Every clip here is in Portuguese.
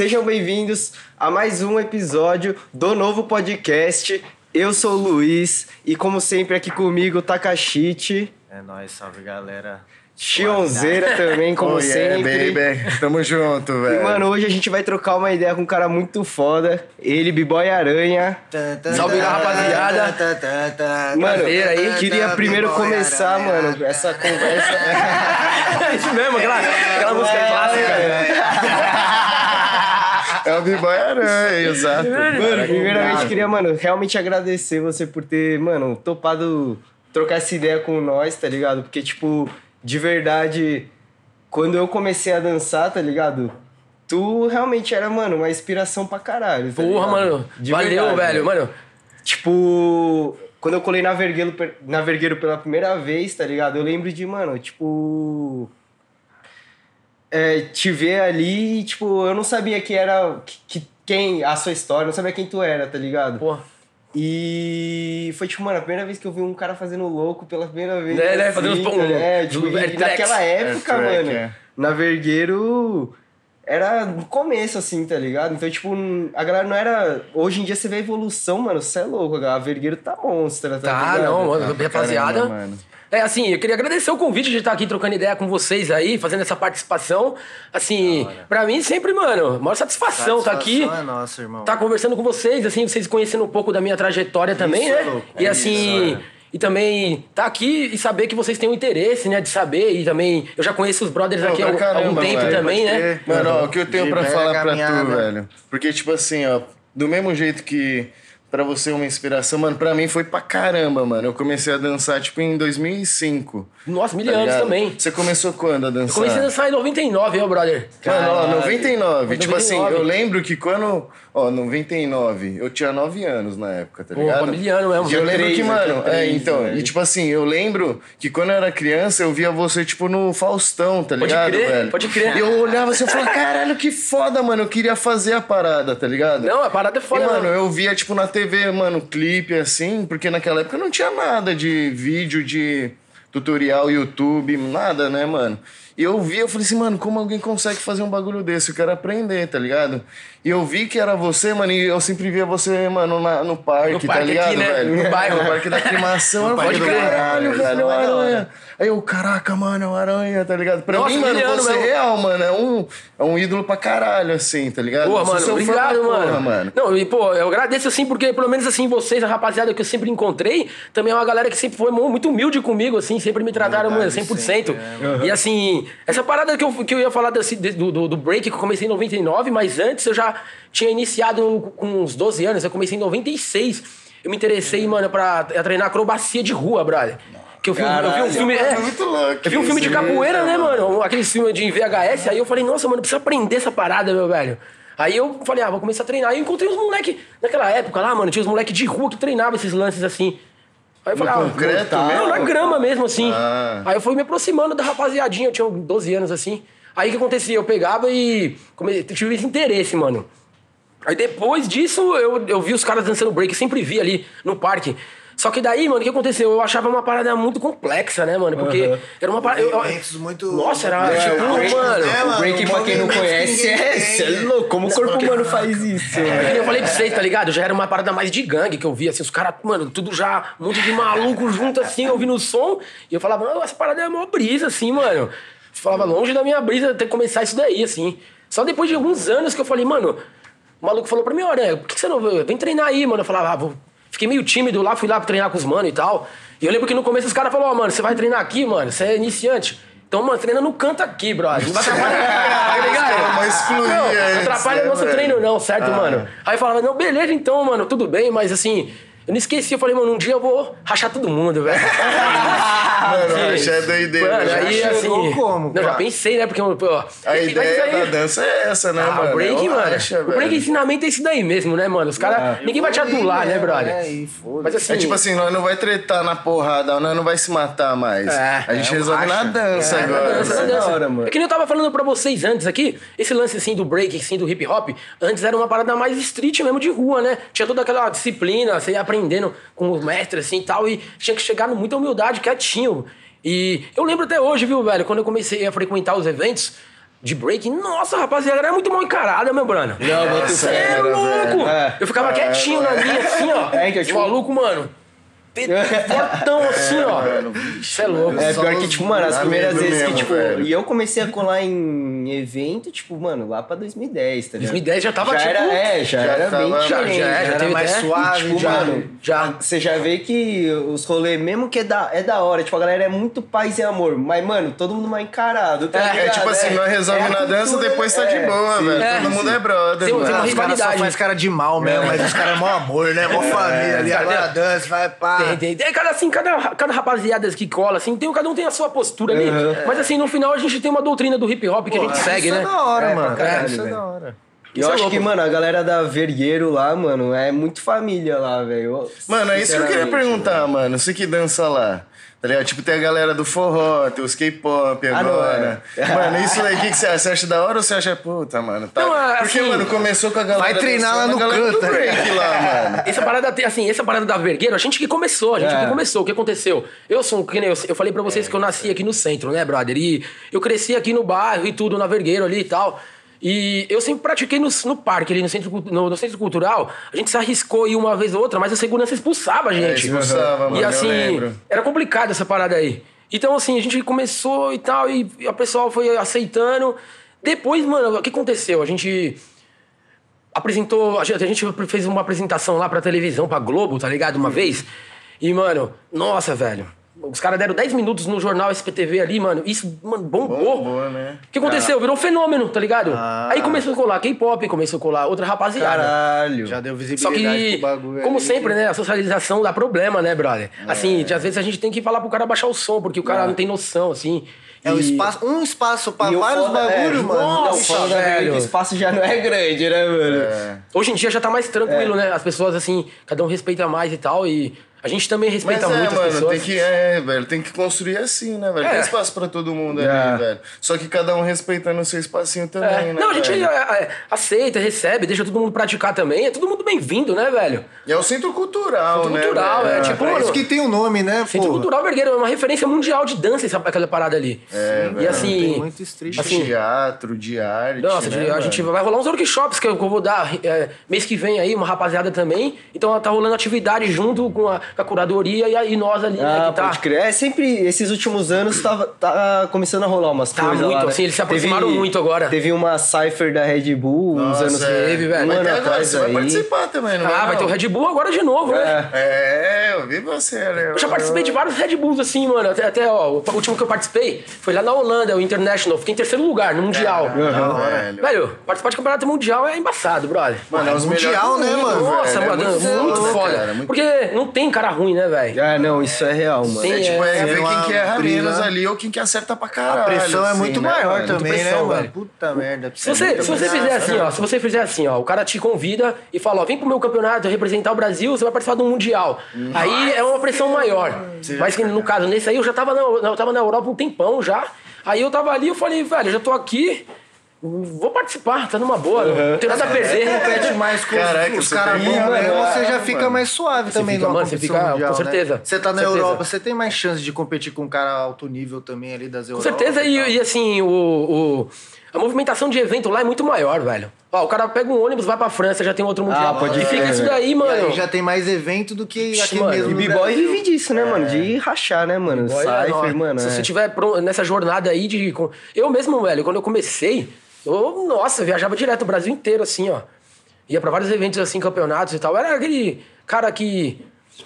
sejam bem-vindos a mais um episódio do novo podcast. Eu sou o Luiz e, como sempre, aqui comigo, Takashite. É nóis, salve galera. Chionzeira também, como Oh, yeah, sempre. baby. Tamo junto, E, velho. mano, hoje a gente vai trocar uma ideia com um cara muito foda. Ele, B-Boy Aranha. Salve, rapaziada. Mano, aí. queria primeiro começar, mano, essa conversa. É isso mesmo, aquela, aquela música clássica. B-Boy Aranha, exato. Mano, primeiramente queria, mano, realmente agradecer você por ter, mano, topado trocar essa ideia com nós, tá ligado? Porque, tipo, de verdade, quando eu comecei a dançar, tá ligado? Tu realmente era, mano, uma inspiração pra caralho. tá Porra, ligado? mano. De Valeu, verdade, velho. Mano, Tipo, quando eu colei na Vergueiro, na Vergueiro pela primeira vez, tá ligado? Eu lembro de, mano, tipo. É, te ver ali, e, tipo, eu não sabia que era. Que, que- quem. A sua história, não sabia quem tu era, tá ligado? porra. E foi, tipo, mano, a primeira vez que eu vi um cara fazendo louco pela primeira vez. É, né? Fazendo uns tá pum- ligado? É, tipo, do e naquela Tracks. época, mano, é. na Vergueiro era no começo, assim, tá ligado? Então, tipo, a galera não era. Hoje em dia você vê a evolução, mano, você é louco, a Vergueiro tá monstra, tá, Tá, ligado? não, mano. Rapaziada. Caramba, mano. É, assim, eu queria agradecer o convite de estar aqui trocando ideia com vocês aí, fazendo essa participação. Assim, pra mim sempre, mano, maior satisfação estar aqui. Satisfação é nossa, irmão. tá conversando com vocês, assim, vocês conhecendo um pouco da minha trajetória também, Isso né? é louco, e é assim, isso, e também tá aqui e saber que vocês têm um interesse, né, de saber e também eu já conheço os brothers aqui há um- algum caramba, tempo velho, também, né? Mano, ó, o que eu tenho velha falar pra tu, caminhada. velho. Porque, tipo assim, ó, do mesmo jeito que pra você uma inspiração, mano, pra mim foi pra caramba, mano. Eu comecei a dançar, tipo, em 2005. Nossa, mil tá anos ligado? também. Você começou quando a dançar? Comecei a dançar em 99, ó, brother. Mano, ó, 99. Tipo assim, 99. eu lembro que quando. Ó, 99, eu tinha 9 anos na época, tá Pô, ligado? miliano mesmo. E eu lembro que, eu mano, é, então, velho. e tipo assim, eu lembro que quando eu era criança, eu via você, tipo, no Faustão, tá Pode ligado, crer, velho? pode crer. E eu olhava assim, eu falava, caralho, que foda, mano, eu queria fazer a parada, tá ligado? Não, a parada é foda, e, mano, mano. eu via, tipo, na TV, mano, clipe assim, porque naquela época não tinha nada de vídeo, de tutorial, YouTube, nada, né, mano? E eu vi, eu falei assim, mano, como alguém consegue fazer um bagulho desse? Eu quero aprender, tá ligado? E eu vi que era você, mano, e eu sempre via você, mano, na- no parque, No tá parque ligado, aqui, né? velho? No bairro. No parque da aclimação. eu falei, caralho, Isso velho, é é. Aí eu, caraca, mano, é o aranha, tá ligado? Pra Nossa, mim, mano, você é mesmo. real, mano, é um, é um ídolo pra caralho, assim, tá ligado? Sou mano, fã obrigado, porra, mano. mano. Não, e pô, eu agradeço assim, porque pelo menos assim, vocês, a rapaziada que eu sempre encontrei, também é uma galera que sempre foi mu- muito humilde comigo, assim, sempre me trataram mano, Verdade, 100%. sempre, E assim, essa parada que eu, que eu ia falar desse, de- do, do, do break, que eu comecei em 99, mas antes eu já tinha iniciado com uns 12 anos, eu comecei em 96. Eu me interessei, mano, pra treinar acrobacia de rua, brother. Que eu vi, um- eu vi um Caralho, filme. É, muito louco Eu vi um filme de isso, capoeira, né, né, mano? Aquele filme de VHS. Aí eu falei, nossa, mano, precisa aprender essa parada, meu velho. Aí eu falei, ah, vou começar a treinar. Aí eu encontrei uns moleque naquela época lá, mano, tinha uns moleque de rua que treinavam esses lances assim. Aí eu falei, ah, concreto não, mesmo? na grama mesmo, assim. Ah. Aí eu fui me aproximando da rapaziadinha, eu tinha 12 anos assim. Aí o que acontecia? Eu pegava e come- tive esse interesse, mano. Aí depois disso, eu, eu vi os caras dançando break, sempre vi ali no parque. Só que daí, mano, o que aconteceu? Eu achava uma parada muito complexa, né, mano? Porque era uma parada. eu- eu- muito- Nossa, era É, tipo, o break- mano. É, mano, O break, pra quem não conhece, é, é louco. Como o corpo humano faz isso, É eu falei pra vocês, tá ligado? Já era uma parada mais de gangue que eu via, assim, os caras, mano, tudo já, um monte de maluco junto, assim, ouvindo o som. E eu falava, essa parada é uma brisa, assim, mano. Falava longe da minha brisa ter que começar isso daí, assim. Só depois de alguns anos que eu falei, mano, o maluco falou pra mim, olha, por que que você não vem treinar aí, mano? Eu falava, ah, vou... Fiquei meio tímido lá, fui lá pra treinar com os mano e tal. E eu lembro que no começo os caras falaram, ó, mano, você vai treinar aqui, mano, você é iniciante. Então, mano, treina no canto aqui, brother. Não vai atrapalhar, tá ligado? Mas excluía Não, atrapalha o nosso treino, não, certo, Ah. mano? Aí falava, não, beleza então, mano, tudo bem, mas assim, eu não esqueci, eu falei, mano, um dia eu vou rachar todo mundo, velho. Mano, Sim. já é doideira. Mano, já aí chegou assim. como, Não, já pensei, né? Porque, pô. A ideia aí- da dança é essa, né, Ah, mano? o break, É mano. racha, o break velho. ensinamento é isso daí mesmo, né, mano? Os caras. ninguém vai te adular, né, brother? É. Mas assim. É tipo assim, nós não vai tretar na porrada, nós não vai se matar mais. É, a gente é resolve na racha. dança É, agora. na dança, na velho. dança. Da hora, mano. É que nem eu tava falando pra vocês antes aqui, esse lance assim do break, assim, do hip hop, antes era uma parada mais street mesmo de rua, né? Tinha toda aquela disciplina, você ia aprendendo com os mestres assim e tal, e tinha que chegar com muita humildade, quietinho. E eu lembro até hoje, viu, velho, quando eu comecei a frequentar os eventos, de break. Nossa, rapaziada, era muito mal encarada, meu brano. Não, Você é louco! É. Eu ficava quietinho na minha, assim, ó. É, então, tipo- Maluco, mano. Pe- Fortão, assim, ó. Você é louco. É, pior que, tipo, mano, as primeiras vezes que, mesmo, tipo, velho. e eu comecei a colar em evento, tipo, mano, lá pra 2010, tá ligado? 2010 já tava, já tipo, era, é, já, já era bem tava- já- diferente. já era, já teve mais ideia? suave, tipo, já, mano, já. Você já vê que os rolês, mesmo que é da, é da hora, tipo, a galera é muito paz e amor, mas, mano, todo mundo mal encarado, tá É, ligado? É tipo assim, nós resolve é na dança, depois tá de é, boa, sim. velho. É, Todo mundo é brother, Tem- mano. tem uma Os caras só rivalidade. faz cara de mal mesmo, mas os caras é mó amor, né? Mó família ali, agora dança, vai pá. Tem, tem, tem. Cada, assim, cada, cada rapaziada que cola, assim, tem, cada um tem a sua postura ali. Mas assim, no final a gente tem uma doutrina do hip hop que a gente segue, isso né? é da hora, É, mano. caralho, isso é da hora. E Isso eu é acho louco. que, mano, a galera da Vergueiro lá, mano, é muito família lá, velho. Mano, é isso que eu queria perguntar, mano. Você que dança lá. Tá ligado? Tipo, tem a galera do forró, tem os K-pop Ah, agora. é. Mano, isso aí, o que, que você acha? Você acha da hora ou você acha, puta, mano? Tá... Não, é, Porque, assim, mano, começou com a galera. vai treinar lá no canto, break lá, mano. Essa parada, assim, essa parada da Vergueiro, a gente que começou, a gente É. que começou. O que aconteceu? Eu sou um, que nem eu, eu falei pra vocês que eu nasci aqui no centro, né, brother? E eu cresci aqui no bairro e tudo, na Vergueiro ali e tal. E eu sempre pratiquei no, no parque, ali no centro, no, no centro cultural. A gente se arriscou ir uma vez ou outra, mas a segurança expulsava a gente. expulsava, mano, E assim, era complicado essa parada aí. Então, assim, a gente começou e tal, e o pessoal foi aceitando. Depois, mano, o que aconteceu? A gente apresentou. A gente, a gente fez uma apresentação lá pra televisão, pra Globo, tá ligado? Uma vez. E, mano, nossa, velho. Os caras deram 10 minutos no jornal SPTV ali, mano. Isso, mano, bombou. Bombou, né? O que aconteceu? Virou um fenômeno, tá ligado? Ah. Aí começou a colar K-pop, começou a colar outra rapaziada. Caralho. Já deu Só visibilidade que, pro bagulho. como ali. sempre, né? A socialização dá problema, né, brother? Assim, de- às vezes a gente tem que falar pro cara baixar o som, porque o cara não tem noção, assim. É um E- espaço, um espaço pra vários bagulhos, é, mano. Não, o Nossa, é que velho. o espaço já não é grande, né, mano? Hoje em dia já tá mais É. tranquilo, né? As pessoas, assim, cada um respeita mais e tal. E a gente também Mas respeita é, muito mano, as pessoas. tem que, é, velho, tem que construir assim, né, velho? É. Tem espaço pra todo mundo É. ali, velho. Só que cada um respeitando o seu espacinho também, É. né? Não, a gente velho? é, é, aceita, recebe, deixa todo mundo praticar também. É todo mundo bem-vindo, né, velho? E é o centro cultural, Centro né? cultural, velho? é, tipo, É mano, isso que tem o nome, né, Centro? Cultural Vergueiro é uma referência mundial de dança, essa, aquela parada ali. É, e velho, assim. tem muito street. assim, Teatro, de arte. Nossa, né, a gente mano? vai rolar uns workshops que eu, que eu vou dar é, mês que vem aí, uma rapaziada também. Então tá rolando atividade junto com a, com a curadoria e, a- e nós ali, né, Ah, que tá. pode crer. É sempre, esses últimos anos tava, tá começando a rolar umas Tá coisas muito, lá, né? assim, eles se aproximaram muito agora. Teve uma Cypher da Red Bull uns Nossa, anos... é. teve, velho. Um ano atrás você vai aí. participar também, não Ah, vai ter o Red Bull agora de novo, né? É, eu vi você, né? Eu já participei de vários Red Bulls assim, mano. Até, até ó, o último que eu participei foi lá na Holanda, o International. Fiquei em terceiro lugar no Mundial. Não, velho. Velho, participar de campeonato mundial é embaçado, brother. Mano, é os Mundial, né, mano? Nossa, velho. mano, é muito, foda. cara, muito- Porque não tem cara ruim, né, velho? Ah, não, isso é real, mano. Tem, É tipo, é, É, ver quem que erra briga. menos ali ou quem que acerta pra caralho. A pressão é assim, muito né, maior mano? também, pressão, né, velho. mano? Puta merda. Se você, se você fizer assim, ó, se você fizer assim, ó, o cara te convida e fala, ó, vem pro meu campeonato representar o Brasil, você vai participar do Mundial. Aí é uma pressão maior. Mas que, no caso, nesse aí eu já tava na, eu tava na Europa um tempão já. Aí eu tava ali, eu falei, velho, eu já tô aqui, vou participar, tá numa boa, não tem nada a perder. compete mais com Caraca, os você caras bons mano, mesmo, é, você já mano. fica mais suave também fica, numa mano, você fica- mundial, com certeza, né? Você tá na certeza. Europa, você tem mais chance de competir com um cara alto nível também ali das Com Europa. certeza, e e, e assim, o, o- a movimentação de evento lá é muito maior, velho. Ó, o cara pega um ônibus, vai pra França, já tem outro mundial. Ah, pode e fica isso daí, E mano. aí já tem mais evento do que Ixi, aqui mano, mesmo. E B-Boy vive disso, né, mano? De rachar, né, mano? É, Cypher, ó, mano. Se é. você tiver pro- nessa jornada aí de. com- Eu mesmo, velho, quando eu comecei, eu, nossa, viajava direto o Brasil inteiro, assim, ó. Ia pra vários eventos, assim, campeonatos e tal. Era aquele cara que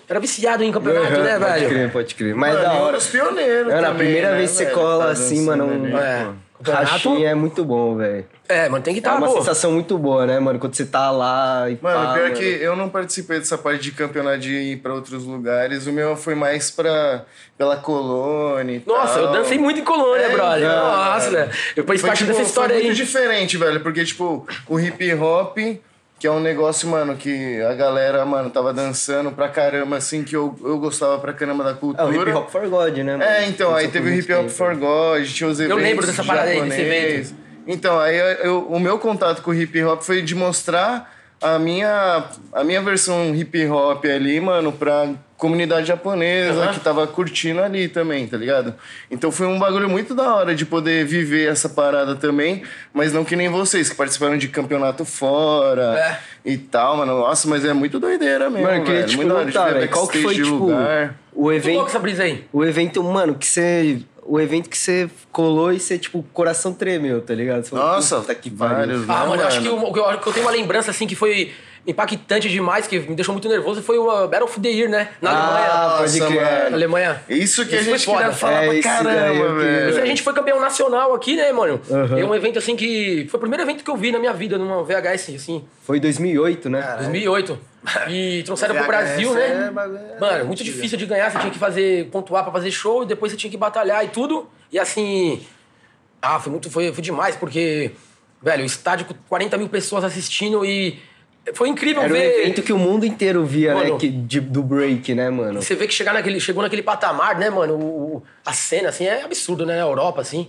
era viciado em campeonato, Aham, né, Pode velho? crer, pode crer. Mas Mano, da e hora. os pioneiros Mano, a também, primeira né, vez que você cola Tá assim, mano, um É. pô. Campeonato- rachinho é muito bom, velho. É, mano, tem que É estar, uma pô. sensação muito boa, né, mano? Quando você tá lá e Mano, pá, pior mano. que eu não participei dessa parte de campeonato de ir pra outros lugares. O meu foi mais pra, pela colônia e Nossa, eu tal. dancei muito em colônia, É, brother. então, Nossa, velho. Eu fiz Foi, parte tipo, dessa história foi aí. muito diferente, velho. Porque, tipo, o hip hop, que é um negócio, mano, que a galera, mano, tava dançando pra caramba, assim, que eu, eu gostava pra caramba da É cultura. o Hip Hop for God, né, mano? É, então, aí teve o Hip Hop for God, tinha os eventos lembro dessa parada aí, desse evento. Então, aí eu- eu- o meu contato com o hip hop foi de mostrar a minha, a minha versão hip hop ali, mano, pra, comunidade japonesa Aham. que tava curtindo ali também, tá ligado? Então foi um bagulho muito da hora de poder viver essa parada também, mas não que nem vocês, que participaram de campeonato fora É. e tal, mano. Nossa, mas é muito doideira mesmo, Mano, eu queria velho. te muito da hora de perguntar, velho, qual que foi, tipo, lugar. o evento... louco essa brisa aí. O evento, mano, que você. O evento que você colou e você, tipo, o coração tremeu, tá ligado? Você falou, Nossa, "Puta que pariu." vários, Ah, né, mano, eu acho que que eu, que eu tenho uma lembrança, assim, que foi impactante demais, que me deixou muito nervoso, foi o uh, Battle of the Year, né? Na Ah, pode Nossa, crer. mano. Alemanha. Alemanha. Isso que Isso a gente foda. falar É, pra caramba, Esse a velho. gente foi campeão nacional aqui, né, mano? Aham. É um evento, assim, que... Foi o primeiro evento que eu vi na minha vida, numa VHS, assim, Foi em 2008, né? 2008. E trouxeram pro Brasil, né? é bagulho- é Mano, muito difícil de ganhar. Você tinha que fazer, pontuar pra fazer show e depois você tinha que batalhar e tudo. E assim. Ah, foi muito. Foi, foi demais, porque. Velho, o estádio com 40 mil pessoas assistindo e. Foi incrível Era um ver. evento que o mundo inteiro via, né? Mano. Que, de- do break, né, mano? Você vê que chegar naquele, chegou naquele patamar, né, mano? O- a cena, assim, é absurdo, né? Na Europa, assim.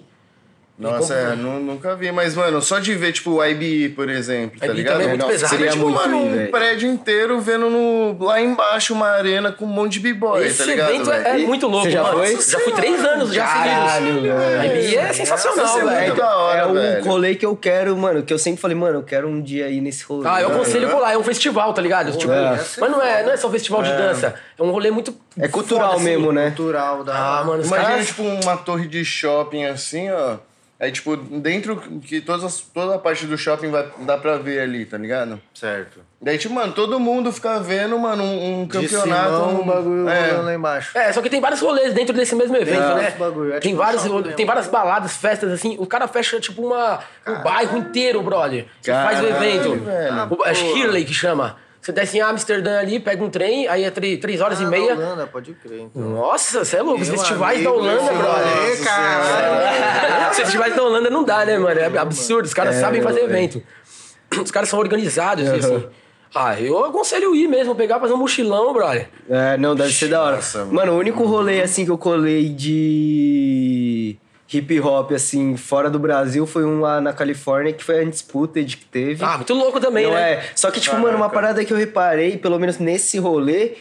Nossa, como- é, nu- nunca vi. Mas, mano, só de ver, tipo, o IBE, por exemplo, tá ligado? é muito Nossa, pesado. Seria, Seria tipo, muito mano, um velho. prédio inteiro vendo no, lá embaixo uma arena com um monte de b-boy, Esse tá ligado, evento é, é muito louco, já mano. foi? Já fui três anos já Caralho, seguidos. velho. IBI é sensacional, Nossa, é velho. muito da hora, é um velho. rolê que eu quero, mano, que eu sempre falei, mano, eu quero um dia ir nesse rolê. Ah, eu aconselho por lá, é um festival, tá ligado? Tipo, É. mas não é, não é só um festival de dança, é um rolê muito. É cultural assim. mesmo, né? Cultural da. Ah, mano, Imagina, tipo, uma torre de shopping assim, ó. Aí, tipo, dentro que todas as- toda a parte do shopping vai, dá pra ver ali, tá ligado? Certo. Daí, tipo, mano, todo mundo fica vendo, mano, um, um campeonato. Simão, um bagulho é. rolando lá embaixo. É, só que tem vários rolês dentro desse mesmo evento, É, né? bagulho, é tem, tipo um vários, tem mesmo. várias baladas, festas, assim. O cara fecha, tipo, uma, um bairro inteiro, brother. Você faz o Caralho, evento. velho. O, é Shirley que chama. Você desce em Amsterdã ali, pega um trem, aí é três, três horas Ah, e meia. Holanda, pode crer, então. Nossa, você é louco. Os Meu festivais da Holanda, brother. Os festivais da Holanda não dá, né, mano? É absurdo. Os caras sabem fazer evento. Os caras são organizados, assim. Ah, eu aconselho ir mesmo, pegar, fazer um mochilão, brother. É, não, deve ser da hora. Nossa, mano, o único rolê, assim, que eu colei de hip hop, assim, fora do Brasil, foi um lá na Califórnia, que foi a Undisputed que teve. Ah, muito louco também, Não né? é. Só que, tipo, mano, uma parada que eu reparei, pelo menos nesse rolê,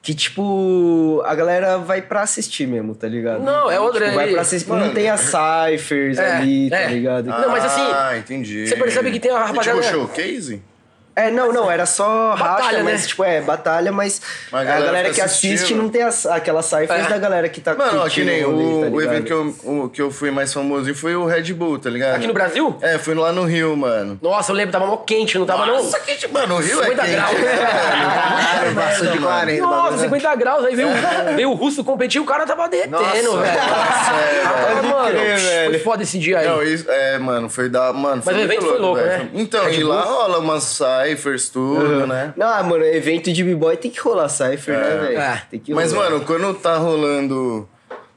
que, tipo, a galera vai pra assistir mesmo, tá ligado? Não, é outra- Tipo, vai pra assistir. Mano. Não tem as ciphers É, ali, tá é. ligado? Não, mas assim, Ah, entendi. você percebe que tem a E, rapaziada- Tipo, showcase? É, não, não, era só Batalha, racha, né? mas, tipo, é, batalha, mas, Mas a a galera galera fica que assiste assistindo. não tem as, aquelas É. da galera que tá Mano, ó, que nem o, tá o evento que eu, o, que eu fui mais famoso foi o Red Bull, tá ligado? Aqui no Brasil? É, fui lá no Rio, mano. Noa eu lembro, tava mó quente, não tava Nossa, não? que tipo, mano, o Rio 50 é quente. graus. de 40. Nossa, bagulho, né? 50 graus, aí veio, veio o russo competir, o cara tava derretendo, Nossa, velho. Ah, pode mano, crer, velho. foi foda esse dia aí. Não, isso, é, mano, foi da. Mano, Mas o evento foi louco, né? Então, Red e lá rola umas ciphers, tudo, né? Não, ah, mano, evento de b-boy tem que rolar cipher, né, velho? É. Tem que Mas, rolar. mano, quando tá rolando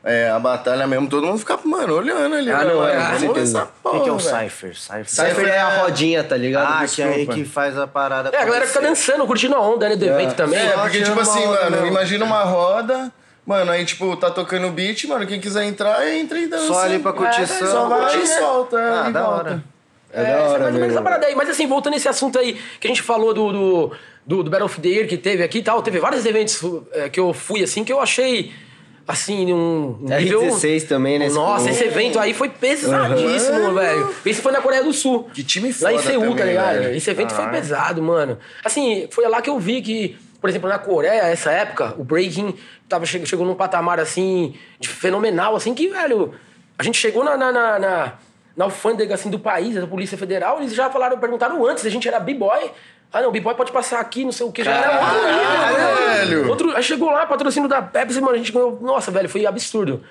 é, a batalha mesmo, todo mundo fica, mano, olhando ali. Ah, né, não, mano? é, com Vamos ver certeza. O que, que é o. Cypher? Cypher. Cypher é a rodinha, tá ligado? Ah, que é aí Desculpa. que faz a parada. É, a galera fica dançando, curtindo a onda, né, do evento também. É, porque, tipo assim, onda mano, mesmo. imagina uma roda, mano, aí, tipo, tá tocando beat, mano, quem quiser entrar, entra e dança. Só ali pra É, curtição. Só vai curtir, e né? solta. Ah, e da volta. hora. É da essa hora mais ou menos essa parada aí. Mas assim, voltando nesse assunto aí que a gente falou do, do, do, do Battle of the Year que teve aqui e tal, teve vários eventos é, que eu fui assim que eu achei assim, um um nível... R16 também, né? Nossa, esse evento aí foi pesadíssimo, velho. Esse foi na Coreia do Sul. Que time Lá em foda Seul, tá também, ligado? velho. Esse evento foi pesado, mano. Assim, foi lá que eu vi que, por exemplo, na Coreia, essa época, o breaking tava, che- chegou num patamar, assim, de fenomenal, assim, que, velho, a gente chegou na, na, na, na, na alfândega, assim, do país, da Polícia Federal, eles já falaram, perguntaram antes, a gente era b-boy. Ah, não, b-boy pode passar aqui, não sei o que, já era outro nível, né? velho. Outro, aí chegou lá, patrocínio da Pepsi, mano, a gente ganhou, nossa, velho, foi absurdo.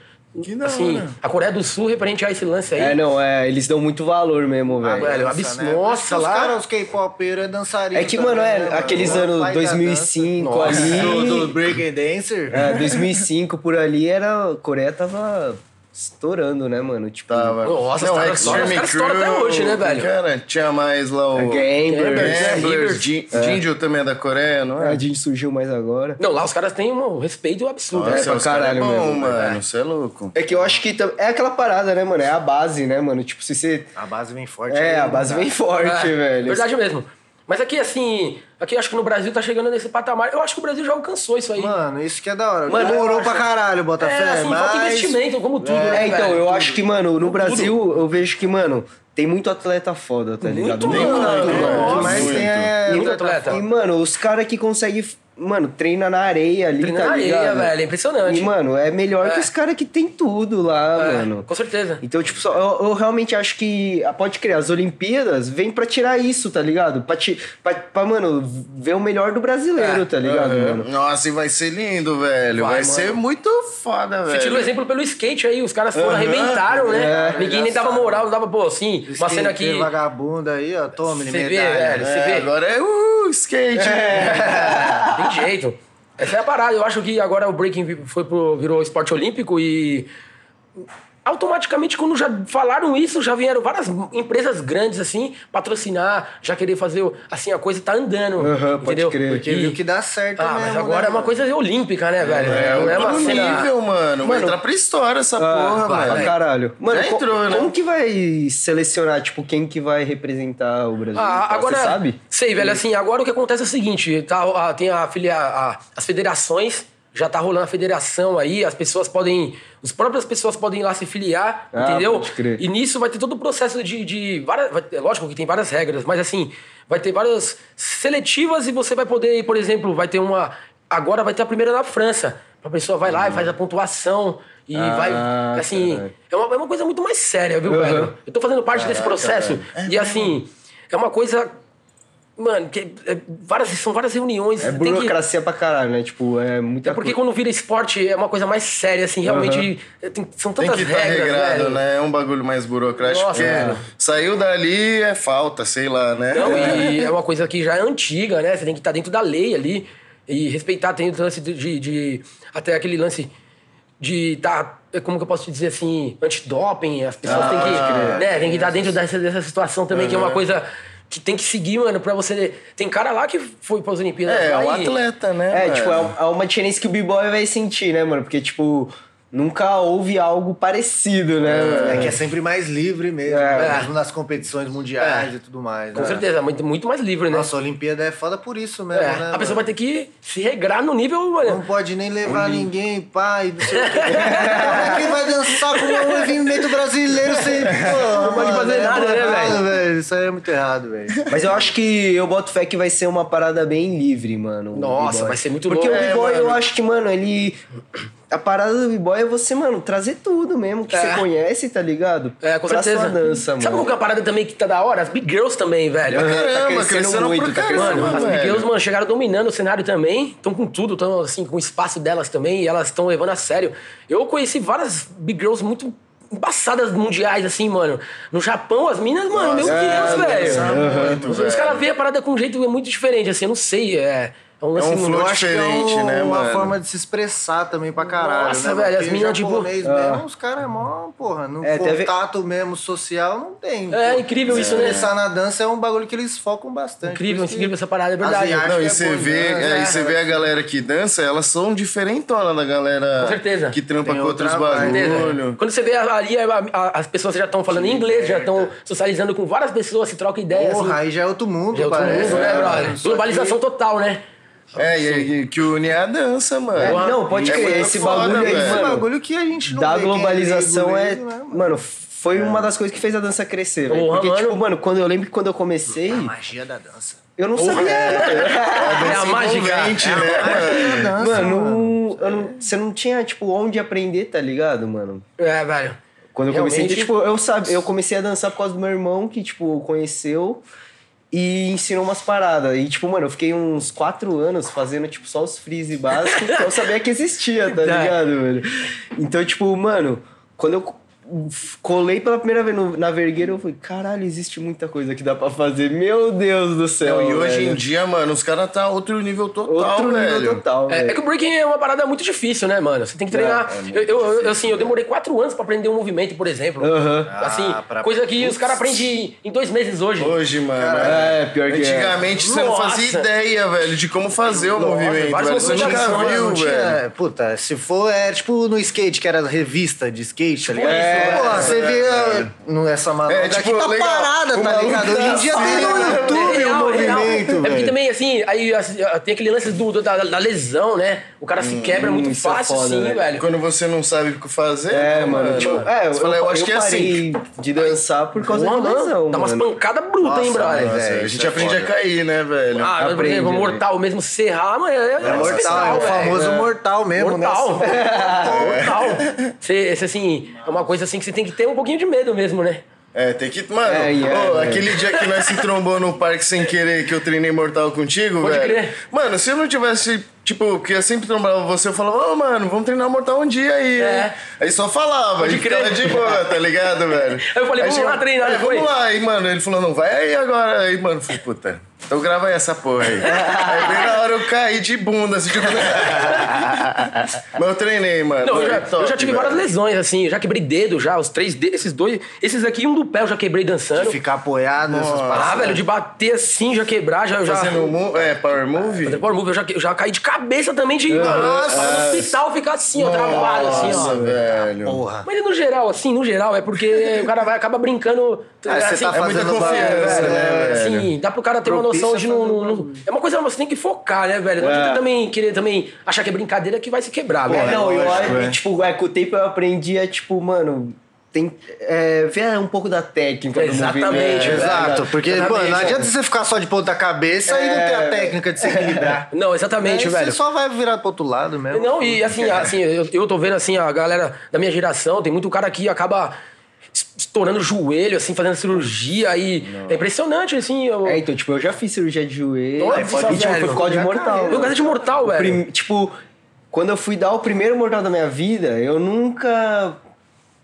Que da Assim, hora. a Coreia do Sul, referente a esse lance aí, É, não, é, eles dão muito valor mesmo, velho. velho, Dança, abs- né? nossa, Os lá- caras, os K-popeiros, é dançarino. É que, mano, é né, aqueles mano? anos Pai da 2005 Nossa. ali. Do, do Break and Dancer. É, 2005 por ali era. A Coreia tava estourando, né, mano? Tipo. Tava. Nossa, não, os caras Extreme estouram- os caras estouram até Crew, hoje, né, velho? Cara, tinha mais lá o... Gambler. Gambler. Gamblers, Jin- Jinjo também é da Coreia, não é? A gente surgiu mais agora. Não, lá os caras têm um respeito absurdo. Nossa, né? caras caralho é bom, mesmo, mano. Você é louco. É que eu acho que é aquela parada, né, mano? É a base, né, mano? Tipo, se você. A base vem forte. É, aí, a base vem forte, É, velho. Verdade mesmo. Mas aqui, assim, aqui eu acho que no Brasil tá chegando nesse patamar. Eu acho que o Brasil já alcançou isso aí. Mano, isso que é da hora. Mano, Demorou pra caralho, Botafé, é, assim, falta mas... investimento, como tudo, É, né, É, então, velho? eu acho que, mano, no Tudo. Brasil eu vejo que, mano, tem muito atleta foda, tá ligado? Muito, Muito, mano. mano. Muito. tem é... Muito atleta. E, mano, os caras que conseguem, mano, treina na areia ali, Treina tá na areia, ligado? velho, é impressionante. E, mano, é melhor É. que os caras que tem tudo lá, É, mano. Com certeza. Então, tipo, só, eu, eu realmente acho que, ah, pode crer, as Olimpíadas vêm pra tirar isso, tá ligado? Pra, ti, pra, pra, mano, ver o melhor do brasileiro, É. tá ligado, mano? Nossa, e vai ser lindo, velho. Vai, Vai, ser muito foda, Você velho. tirou o exemplo pelo skate aí, os caras foram, Aham. arrebentaram, né? É, Ninguém nem dava moral, não dava, pô, assim, uma cena que. Skateiro vagabundo aí, ó, tome, Você vê, medalha. velho. Você É, vê? agora é uh, skate. Tem jeito. Essa é a parada. Eu acho que agora o breaking foi pro, virou esporte olímpico e automaticamente quando já falaram isso, já vieram várias empresas grandes assim patrocinar, já querer fazer o- assim a coisa tá andando, Aham, pode entendeu? crer. Porque E- viu que dá certo Ah, mesmo, mas agora né, é uma mano? coisa olímpica, né, velho? É, não é uma cena nível, mano. Vai entrar pra história essa Ah, porra, vai, velho. caralho. Mano, Já co- entrou, né? como que vai selecionar, tipo, quem que vai representar o Brasil? Ah, agora, Você sabe? Sei, velho, assim, agora o que acontece é o seguinte, tá, tem a, filia, a- as federações, já tá rolando a federação aí, as pessoas podem, as próprias pessoas podem ir lá se filiar, Ah, entendeu? E nisso vai ter todo o processo de, de várias, vai ter- lógico que tem várias regras, mas assim, vai ter várias seletivas e você vai poder, por exemplo, vai ter uma, agora vai ter a primeira na França, a pessoa vai lá e faz a pontuação e Ah, vai, assim, é uma, é uma coisa muito mais séria, viu, velho? Eu tô fazendo parte desse processo e assim, é uma coisa. Mano, que é- várias, são várias reuniões. É tem que- burocracia pra caralho, né? Tipo, é muita é porque coisa. quando vira esporte é uma coisa mais séria, assim, realmente é, tem- são Tem tantas que estar regras, regrado, velho. né? É um bagulho mais burocrático. Nossa, porque mano. saiu dali é falta, sei lá, né? Não, e é uma coisa que já é antiga, né? Você tem que estar dentro da lei ali e respeitar. Tem o lance de, de- de- até aquele lance de estar, como que eu posso te dizer assim, antidoping. As pessoas Ah, têm que, né, tem que estar dentro dessa, dessa situação também, que é uma coisa que tem que seguir, mano, pra você... Tem cara lá que foi pras Olimpíadas É, é um e- atleta, né? É, velho? tipo, é é uma diferença que o b-boy vai sentir, né, mano? Porque, tipo, nunca houve algo parecido, né? mano? É que é sempre mais livre mesmo, É. né? mesmo nas competições mundiais e tudo mais. Com né? certeza, muito, muito mais livre, né? Nossa, a Olimpíada é foda por isso mesmo, É, né? a pessoa mano? vai ter que se regrar no nível, mano. Não pode nem levar ninguém, pai, não sei o quê. Como é que vai dançar com um movimento brasileiro sem. Pô, não pode fazer nada, né, velho? Isso aí é muito errado, velho. Mas eu acho que eu boto fé que vai ser uma parada bem livre, mano. o Nossa, vai ser muito Porque louco. o É, b-boy, eu acho que, mano, ele. A parada do b-boy é você, mano, trazer tudo mesmo que É. você conhece, tá ligado? É, com pra certeza. sua dança, mano. Sabe qual que é a parada também que tá da hora? As Big Girls também, velho. Caramba, tá crescendo crescendo muito, tá crescendo. Mano, as Big velho. Girls, mano, chegaram dominando o cenário também. Estão com tudo, estão assim, com o espaço delas também. E elas estão levando a sério. Eu conheci várias Big Girls muito embaçadas mundiais, assim, mano. No Japão, as minas, mano, meu é, Deus, velho. dançaram muito, Os, os velho. caras veem a parada com um jeito muito diferente, assim, eu não sei. É, é um lance um flow que é diferente, um- né, uma mano? forma de se expressar também pra caralho, Nossa, né? velho, as minas, tipo- japonês Ah. os caras é mó, porra, no É, teve- contato mesmo social não tem. É, pô. incrível isso, né? Expressar na dança é um bagulho que eles focam bastante. Incrível, incrível essa parada, é verdade. asiático Não, é e você bom, vê, né? é, É, e você vê a galera que dança, elas são diferentonas da galera Com certeza. que trampa Tem com outros outra vibe. bagulho. Quando você vê ali, as pessoas já estão falando inglês, já estão socializando com várias pessoas, se troca ideia. Porra, assim, aí já é outro mundo, já é outro parece. mundo, né, É, brother? Globalização total, né? É, e, e que une a dança, mano. É, não, pode É crer. muito esse foda, bagulho aí, mano. bagulho que a gente não da é globalização é. leigo, né, mano? Mano, foi uma das coisas que fez a dança crescer, velho. Porra, Porque, mano. tipo, mano, quando eu lembro que quando eu comecei, A magia da dança. eu não sabia. É a mágica. Envolvente, né, A dança, Mano, mano. eu não- você não tinha, tipo, onde aprender, tá ligado, mano? É, velho. Quando eu comecei, Realmente- então, tipo, eu, sabe, eu comecei a dançar por causa do meu irmão, que, tipo, conheceu e ensinou umas paradas. E, tipo, mano, eu fiquei uns quatro anos fazendo, tipo, só os freeze básicos, que eu sabia que existia, tá ligado, velho? Então, tipo, mano, quando eu colei pela primeira vez no- na vergueira, eu falei, caralho, existe muita coisa que dá pra fazer. Meu Deus do céu, Não, e hoje velho. em dia, mano, os caras tá outro nível total, Outro velho. nível total, É, é velho. que o breaking é uma parada muito difícil, né, mano? Você tem que treinar. É, é eu, eu, eu, assim, eu demorei quatro anos pra aprender um movimento, por exemplo. Aham. Assim, Ah, pra- coisa que os caras aprendem em dois meses hoje. Hoje, mano. É, pior que é. Antigamente você não fazia ideia, velho, de como fazer o Nossa, movimento, velho. Você nunca viu, Não tinha- velho. Puta, se for, é tipo no skate, que era revista de skate, tá ligado? É, Pô, você vê essa manobra É, tipo, aqui tá legal. parada, tá ligado? Hoje em dia tem no YouTube É o é movimento, É porque também, assim, aí assim, tem aquele lance do, da, da lesão, né? O cara se quebra muito é fácil, assim, né? velho. Quando você não sabe o que fazer. É, né, mano, tipo, é, eu, fala, eu acho que é assim. de dançar por causa mano, lesão, Dá umas mano. pancadas brutas, hein, Nossa, brother? a gente é aprende a cair, né, velho? Ah, por Aprende, exemplo, né? mortal mesmo, se serrar, mas é, é, Mortal, é o famoso mortal mesmo, né? Mortal. Mortal. Você, esse, assim, é uma coisa assim que você tem que ter um pouquinho de medo mesmo, né? É, tem que. Mano, É, é, ô, é. aquele dia que nós se trombou no parque sem querer, que eu treinei Mortal contigo, Pode velho. crer. Mano, se eu não tivesse. Tipo, que eu sempre trombava você, eu falava, ô, mano, vamos treinar Mortal um dia aí. É. Aí só falava, Pode e ficava crer. de boa, tá ligado, velho? Aí eu falei, vamos chegou- lá treinar, Aí, foi? Vamos lá, aí, mano, ele falou, não, vai aí agora. Aí, mano, eu falei, puta. Então grava aí essa porra aí. aí bem na hora eu caí de bunda, assim, tipo... Mas eu treinei, mano. Não, eu já, top, eu já tive velho. várias lesões, assim, eu já quebrei dedo já, os três dedos, esses dois, esses aqui, um do pé eu já quebrei dançando. Ficar apoiado nessas paradas. Ah, velho, de bater assim, já quebrar, já. já... Fazendo mo- é, Power Move? Fazer power move, eu já, eu já caí de cabeça também de. Nossa, no hospital ficar assim, ó, travado, assim, Nossa, ó. velho. Porra. Mas no geral, assim, no geral, é porque o cara vai acaba brincando. Ah, você assim, tá é muita fazendo confiança, bagulho, né, velho? Assim, dá pro cara ter uma noção De a não, não- não- É uma coisa que você tem que focar, né, velho? Não adianta É. também querer também achar que é brincadeira que vai se quebrar, velho. É, não, eu acho, é. tipo, é, com o tempo eu aprendi a, tipo, mano, tem, é, ver um pouco da técnica Exatamente, velho. Exato, porque, Exatamente, mano, não adianta você ficar só de ponta cabeça e não ter a técnica de se equilibrar. Não, exatamente, Aí velho. Você só vai virar pro outro lado mesmo. Não, e assim, assim eu, eu tô vendo assim, a galera da minha geração, tem muito cara que acaba estourando o joelho, assim, fazendo cirurgia aí. É impressionante, assim. Eu, É, então, tipo, eu já fiz cirurgia de joelho. Nossa, e, tipo, foi velho. por causa de mortal. eu gosto de mortal, velho. Prim- tipo, quando eu fui dar o primeiro mortal da minha vida, eu nunca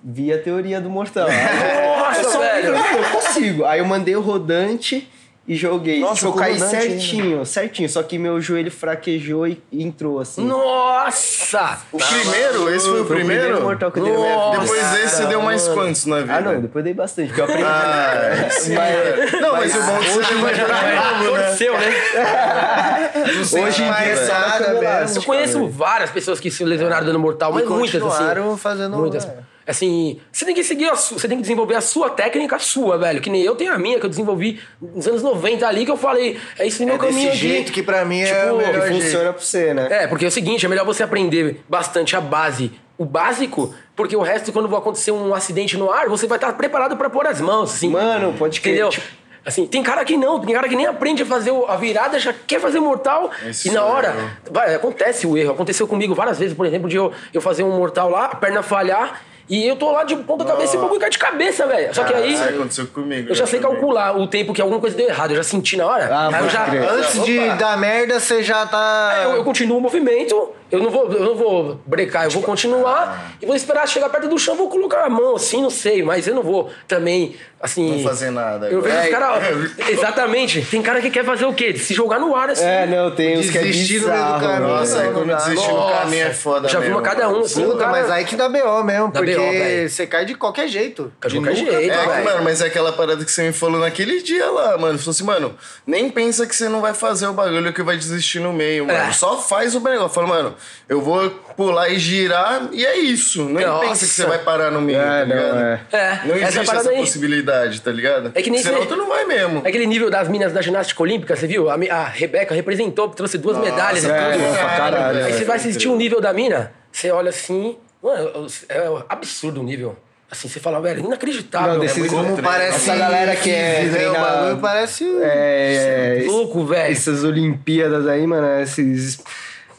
vi a teoria do mortal. Nossa, eu só velho. lembro, eu consigo. Aí eu mandei o rodante e joguei. Nossa, tipo, eu caí certinho, certinho. Só que meu joelho fraquejou e, e entrou assim. Nossa! O primeiro? Esse foi o Foi primeiro? mortal que vida. Depois desse, você deu mais mano. quantos na vida? Ah, não, depois dei bastante, porque eu aprendi. Ah, sim, velho. Não, mas, o bom é que você vai jogar novo, né? Torceu, né? Hoje em dia é na nada elástica, Eu conheço velho. várias pessoas que se lesionaram dando mortal, mas muitas, assim. fazendo- Muitas. é. Assim, você tem que seguir a sua, você tem que desenvolver a sua técnica sua, velho. Que nem eu tenho a minha, que eu desenvolvi nos anos 90 ali, que eu falei, é isso meu É desse caminho aqui. jeito que pra mim é Tipo, o Que melhor jeito. funciona pra você, né? É, porque é o seguinte, é melhor você aprender bastante a base, o básico, porque o resto, quando acontecer um acidente no ar, você vai estar preparado pra pôr as mãos, assim. Mano, pode crer, Entendeu? tipo- Assim, tem cara que não, tem cara que nem aprende a fazer o- a virada, já quer fazer mortal, Esse e na hora, vai, acontece o erro. Aconteceu comigo várias vezes, por exemplo, de eu, eu fazer um mortal lá, a perna falhar, e eu tô lá de ponta cabeça e o bagulho cai de cabeça, velho. Só que aí, Isso aconteceu comigo. eu já sei também. calcular o tempo que alguma coisa deu errado, eu já senti na hora. Ah, aí eu já. crer. Antes de Opa. dar merda, você já tá. É, eu, eu continuo o movimento, eu não vou, eu não vou brecar, eu vou continuar e vou esperar chegar perto do chão, vou colocar a mão assim, não sei, mas eu não vou também, assim. Não fazer nada Eu vejo os caras. Exatamente. Tem cara que quer fazer o quê? Se jogar no ar assim. É, não, tem uns que é Desistir no meio do bizarro, caminho. Nossa, quando dá. desiste no caminho é foda Eu já vi uma cada um, assim. Puta, cara- mas aí que dá BO mesmo, Dá porque você cai de qualquer jeito. De qualquer nunca- jeito, É, velho. mano, mas é aquela parada que você me falou naquele dia lá, mano. Você falou assim, mano, nem pensa que você não vai fazer o bagulho que vai desistir no meio, mano. É. Só faz o negócio. Fala, mano, eu vou pular e girar e é isso. Nem Nossa. pensa que você vai parar no meio, É, tá não, ligado? é. É, Não essa existe essa aí. possibilidade, tá ligado? É que nem Senão você- tu não vai mesmo. É Aquele nível das minas da ginástica olímpica, você viu? A, a Rebeca representou, trouxe duas medalhas e é, tudo. pra caralho, Aí é, você vai assistir o nível da mina, você olha assim, mano, é absurdo o nível. Assim, você fala, velho, inacreditável. Não, é desses- muito Como parece. Essa galera que é físico, né? O bagulho parece. É, louco, velho. essas Olimpíadas aí, mano, esses.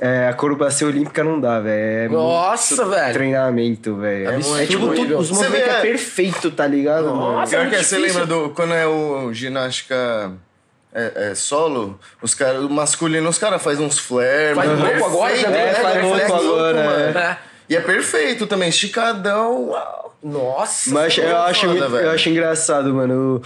É, a acrobacia olímpica não dá, velho. É Nossa, muito velho. Treinamento, velho. É, Absurdo tipo, tudo, os Você movimentos vê, é é- perfeito, tá ligado, mano? Nossa, Pior é que muito você lembra do. Quando é o ginástica. É, é solo, os caras, o masculino, os caras fazem uns flare, Faz mano, louco agora perfeito, também, né? É, faz louco agora, mano. é. E é perfeito também, esticadão. uau. Nossa. Mas eu foda, acho, muito- eu acho engraçado, mano.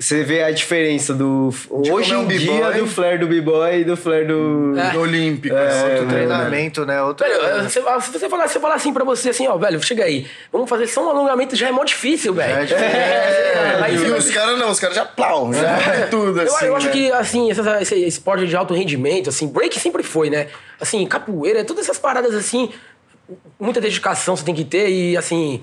Você vê a diferença do. hoje é um em dia do flare do b-boy e do flare do. É. Do Olímpico. Outro né, treinamento, né? Outro. Velho, você, se você falar, se eu falar assim pra você, assim, ó, velho, chega aí, vamos fazer só um alongamento, já é mó difícil, velho. É difícil. É, aí E você vai- os caras não, os caras já plau, já é tudo Eu, assim. eu acho né? que, assim, essa- esse esporte de alto rendimento, assim, break sempre foi, né? Assim, capoeira, todas essas paradas, assim, muita dedicação você tem que ter e, assim,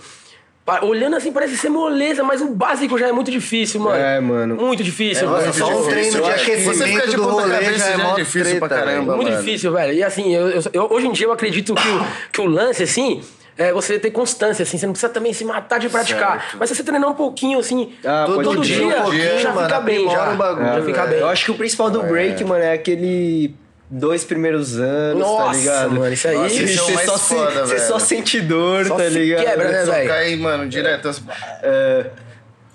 Olhando assim parece ser moleza, mas o básico já é muito difícil, mano. É, mano. Muito difícil, mano. só um treino de aquecimento você fica de do ponta rolê cabeça já é já mó difícil pra treta, caramba. velho. Muito mano. difícil, velho. E assim, eu, eu- eu- hoje em dia eu acredito que o, que o lance, assim, é você ter constância, assim. Você não precisa também se matar de praticar. Certo. Mas se você treinar um pouquinho, assim, Ah, todo, pode dia, crer. Um pouquinho, já mano, fica bem, já. o bagulho, já fica bem. Eu acho que o principal do break, mano, é aquele dois primeiros anos, tá Nossa, ligado? mano, isso aí- Nossa, esse é você só, foda, se, você só sente dor, Só tá se ligado? quebra, né, Só velho? cai, mano, direto. as- É,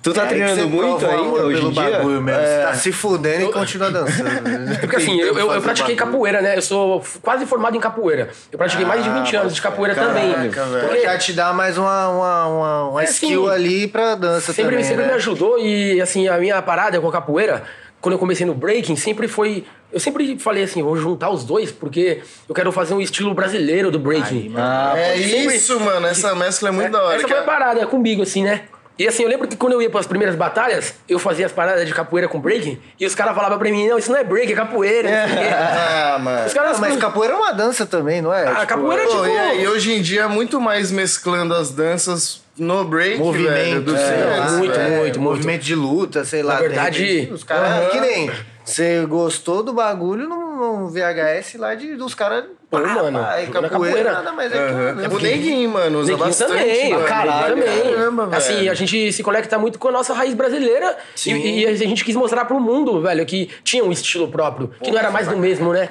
tu tá É treinando muito ainda hoje pelo em dia? bagulho mesmo. É. Você tá se fudendo e continua dançando. Porque assim, eu, eu, eu pratiquei capoeira, né? Eu sou quase formado em capoeira. Eu pratiquei mais de 20 anos de capoeira também. Caraca, velho. Porque Já te dá mais uma, uma, uma, uma É, assim, skill ali pra dança sempre, também, sempre né? me ajudou e assim, a minha parada com a capoeira, quando eu comecei no breaking, sempre foi. Eu sempre falei assim, vou juntar os dois, porque eu quero fazer um estilo brasileiro do breaking. Ah, é pode- sempre- isso, mano. Essa mescla é muito da hora. Essa que foi a é- parada comigo, assim, né? E assim, eu lembro que quando eu ia pras primeiras batalhas, eu fazia as paradas de capoeira com breaking, e os caras falavam pra mim, não, isso não é break, é capoeira. Ah, mano. Os caras Ah, mas capoeira é uma dança também, não é? Ah, Tipo, capoeira é tipo. e, aí, hoje em dia é muito mais mesclando as danças no break, velho, movimento, do é, dance, muito, velho. muito, muito. movimento de luta, sei lá. Na de verdade- repente, os caras. Que nem. Você gostou do bagulho num VHS lá de, dos caras. Pô, pá, mano, pá, e na capoeira, capoeira. nada mais é que Aham. uma É o Neguinho, mano, usa Neguinho bastante. também, mano. caralho, também. Caramba, velho. assim, a gente se conecta muito com a nossa raiz brasileira e, e a gente quis mostrar pro mundo, velho, que tinha um estilo próprio, que não era mais do mesmo, né?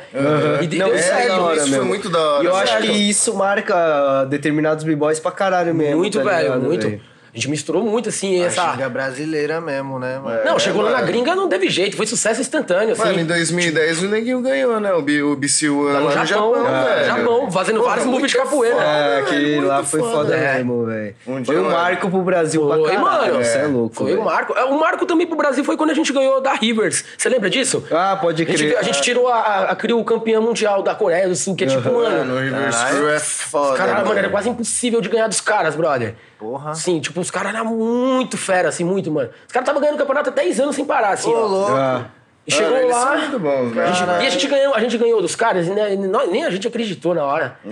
E de- Não, deu é certo. da hora isso foi mesmo. muito da hora, E eu acho que isso marca determinados b-boys pra caralho mesmo. Muito, tá velho, ligado, muito. A gente misturou muito, assim, A essa... ginga brasileira mesmo, né, mano? Não, chegou lá na mano. gringa, não teve jeito, foi sucesso instantâneo, assim. Mano, em 2010 o Neguinho ganhou, né? O, B- o BC1 lá no Japão, velho. Japão, fazendo vários moves de capoeira. É, aquele muito lá foi foda, foda é. mesmo, velho. Um foi dia, um mano. marco pro Brasil Foi, pra caralho. mano. Você é louco, Foi o marco. É, O marco também pro Brasil foi quando a gente ganhou da Rivers. Você lembra disso? Ah, pode A gente, crer. a gente tirou a, a, a criou o campeão mundial da Coreia do Sul, que é tipo, Mano, mano. o Reverse Crew é foda. Caralho, mano, era quase impossível de ganhar dos caras, brother. Porra. Sim, tipo, os caras eram muito fera, assim, muito, mano. Os caras estavam ganhando o campeonato há 10 anos sem parar, assim. Ô, ó. louco. Ah, E chegou eles lá. são muito bons, a gente- velho. e a gente, ganhou, a gente ganhou dos caras e né, nem a gente acreditou na hora.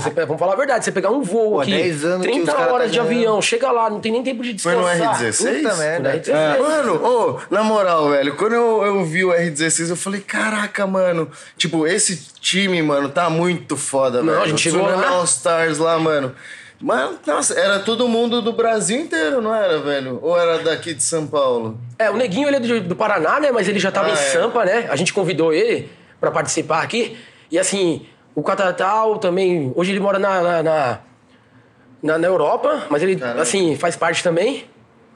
Você vamos falar a verdade, você pegar um voo Pô, aqui, 10 anos que 30 os caras horas tá de avião, chega lá, não tem nem tempo de Foi no descansar. R16? Puta Foi no merda. R16. É. Mano, ô, na moral, velho, quando eu, eu vi o R16, eu falei, caraca, mano, tipo, esse time, mano, tá muito foda, Não, velho. a gente chegou lá. All Stars lá, mano. Mano, nossa, era todo mundo do Brasil inteiro, não era, velho? Ou era daqui de São Paulo? É, o Neguinho ele é do, do Paraná, né? Mas ele já tava Ah, em é. Sampa, né? A gente convidou ele pra participar aqui. E assim, o Catatal também. Hoje ele mora na, na, na, na- na Europa, mas ele, Caramba. assim, faz parte também.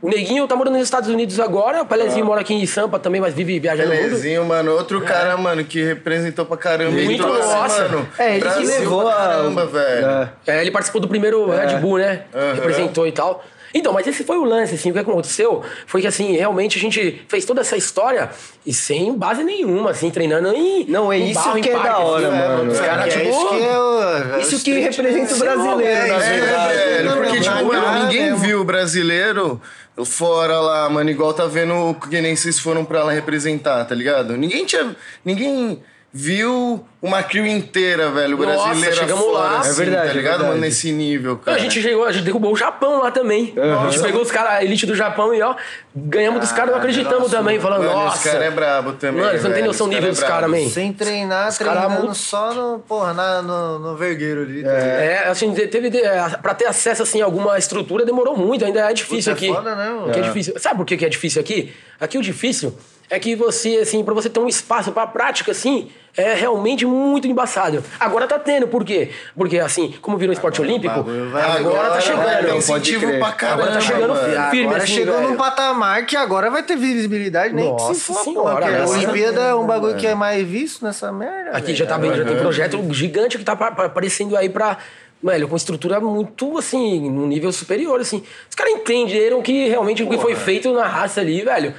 O Neguinho tá morando nos Estados Unidos agora. O Pelezinho mora aqui em Sampa também, mas vive viajando no mundo. Belezinho, mano. Outro cara, mano, que representou pra caramba. Muito trouxe, nossa. mano. É, ele que Brasil levou pra a. caramba, velho. É. É, ele participou do primeiro Red Bull, né? Aham. Representou e tal. Então, mas esse foi o lance, assim, o que aconteceu foi que, assim, realmente a gente fez toda essa história e sem base nenhuma, assim, treinando em. Não, é em isso barro, em que é parque, da hora, assim, mano. Os É, caras, que é tipo. isso que é o- é Isso que representa o né? brasileiro, É, na isso É, verdade. velho, porque, tipo, ninguém mesmo. viu o brasileiro fora lá, mano, igual tá vendo que nem vocês foram pra lá representar, tá ligado? Ninguém tinha. Ninguém viu uma crew inteira, velho, Nossa, brasileira chegamos fora, lá. assim, É verdade, tá é ligado? verdade. Mano, nesse nível, cara. A gente chegou, a gente derrubou o Japão lá também. A gente pegou os caras, a elite do Japão e ó, ganhamos dos caras, não acreditamos Nossa, também, falando, mano, nossa. Esse cara é brabo também. Mano, você não tem noção nível dos é caras, brabo. man. Sem treinar, Os caras treinando muito- só no, porra, na, no, no vergueiro ali. tá ligado? É, assim, teve, é, pra ter acesso, assim, a alguma estrutura demorou muito, ainda é difícil Puta, é aqui. foda, né, mano? Porque é difícil. Sabe por que que é difícil aqui? Aqui o difícil é que você, assim, pra você ter um espaço pra prática, assim, é realmente muito embaçado. Agora tá tendo, por quê? Porque, assim, como virou esporte olímpico, bagulho vai- agora, tá vai chegando. pode incentivo pra caramba, Agora tá chegando mano. firme. agora assim, chegou velho. num patamar que agora vai ter visibilidade, nem que Nossa se for, senhora, porra. porque A. Olimpíada é um bagulho que é mais visto nessa merda. Aqui velho. já tá bem, já tem projeto gigante que tá pa- pa- aparecendo aí pra. Velho, com estrutura muito, assim, num nível superior, assim. Os caras entenderam que realmente o que foi feito na raça ali, velho.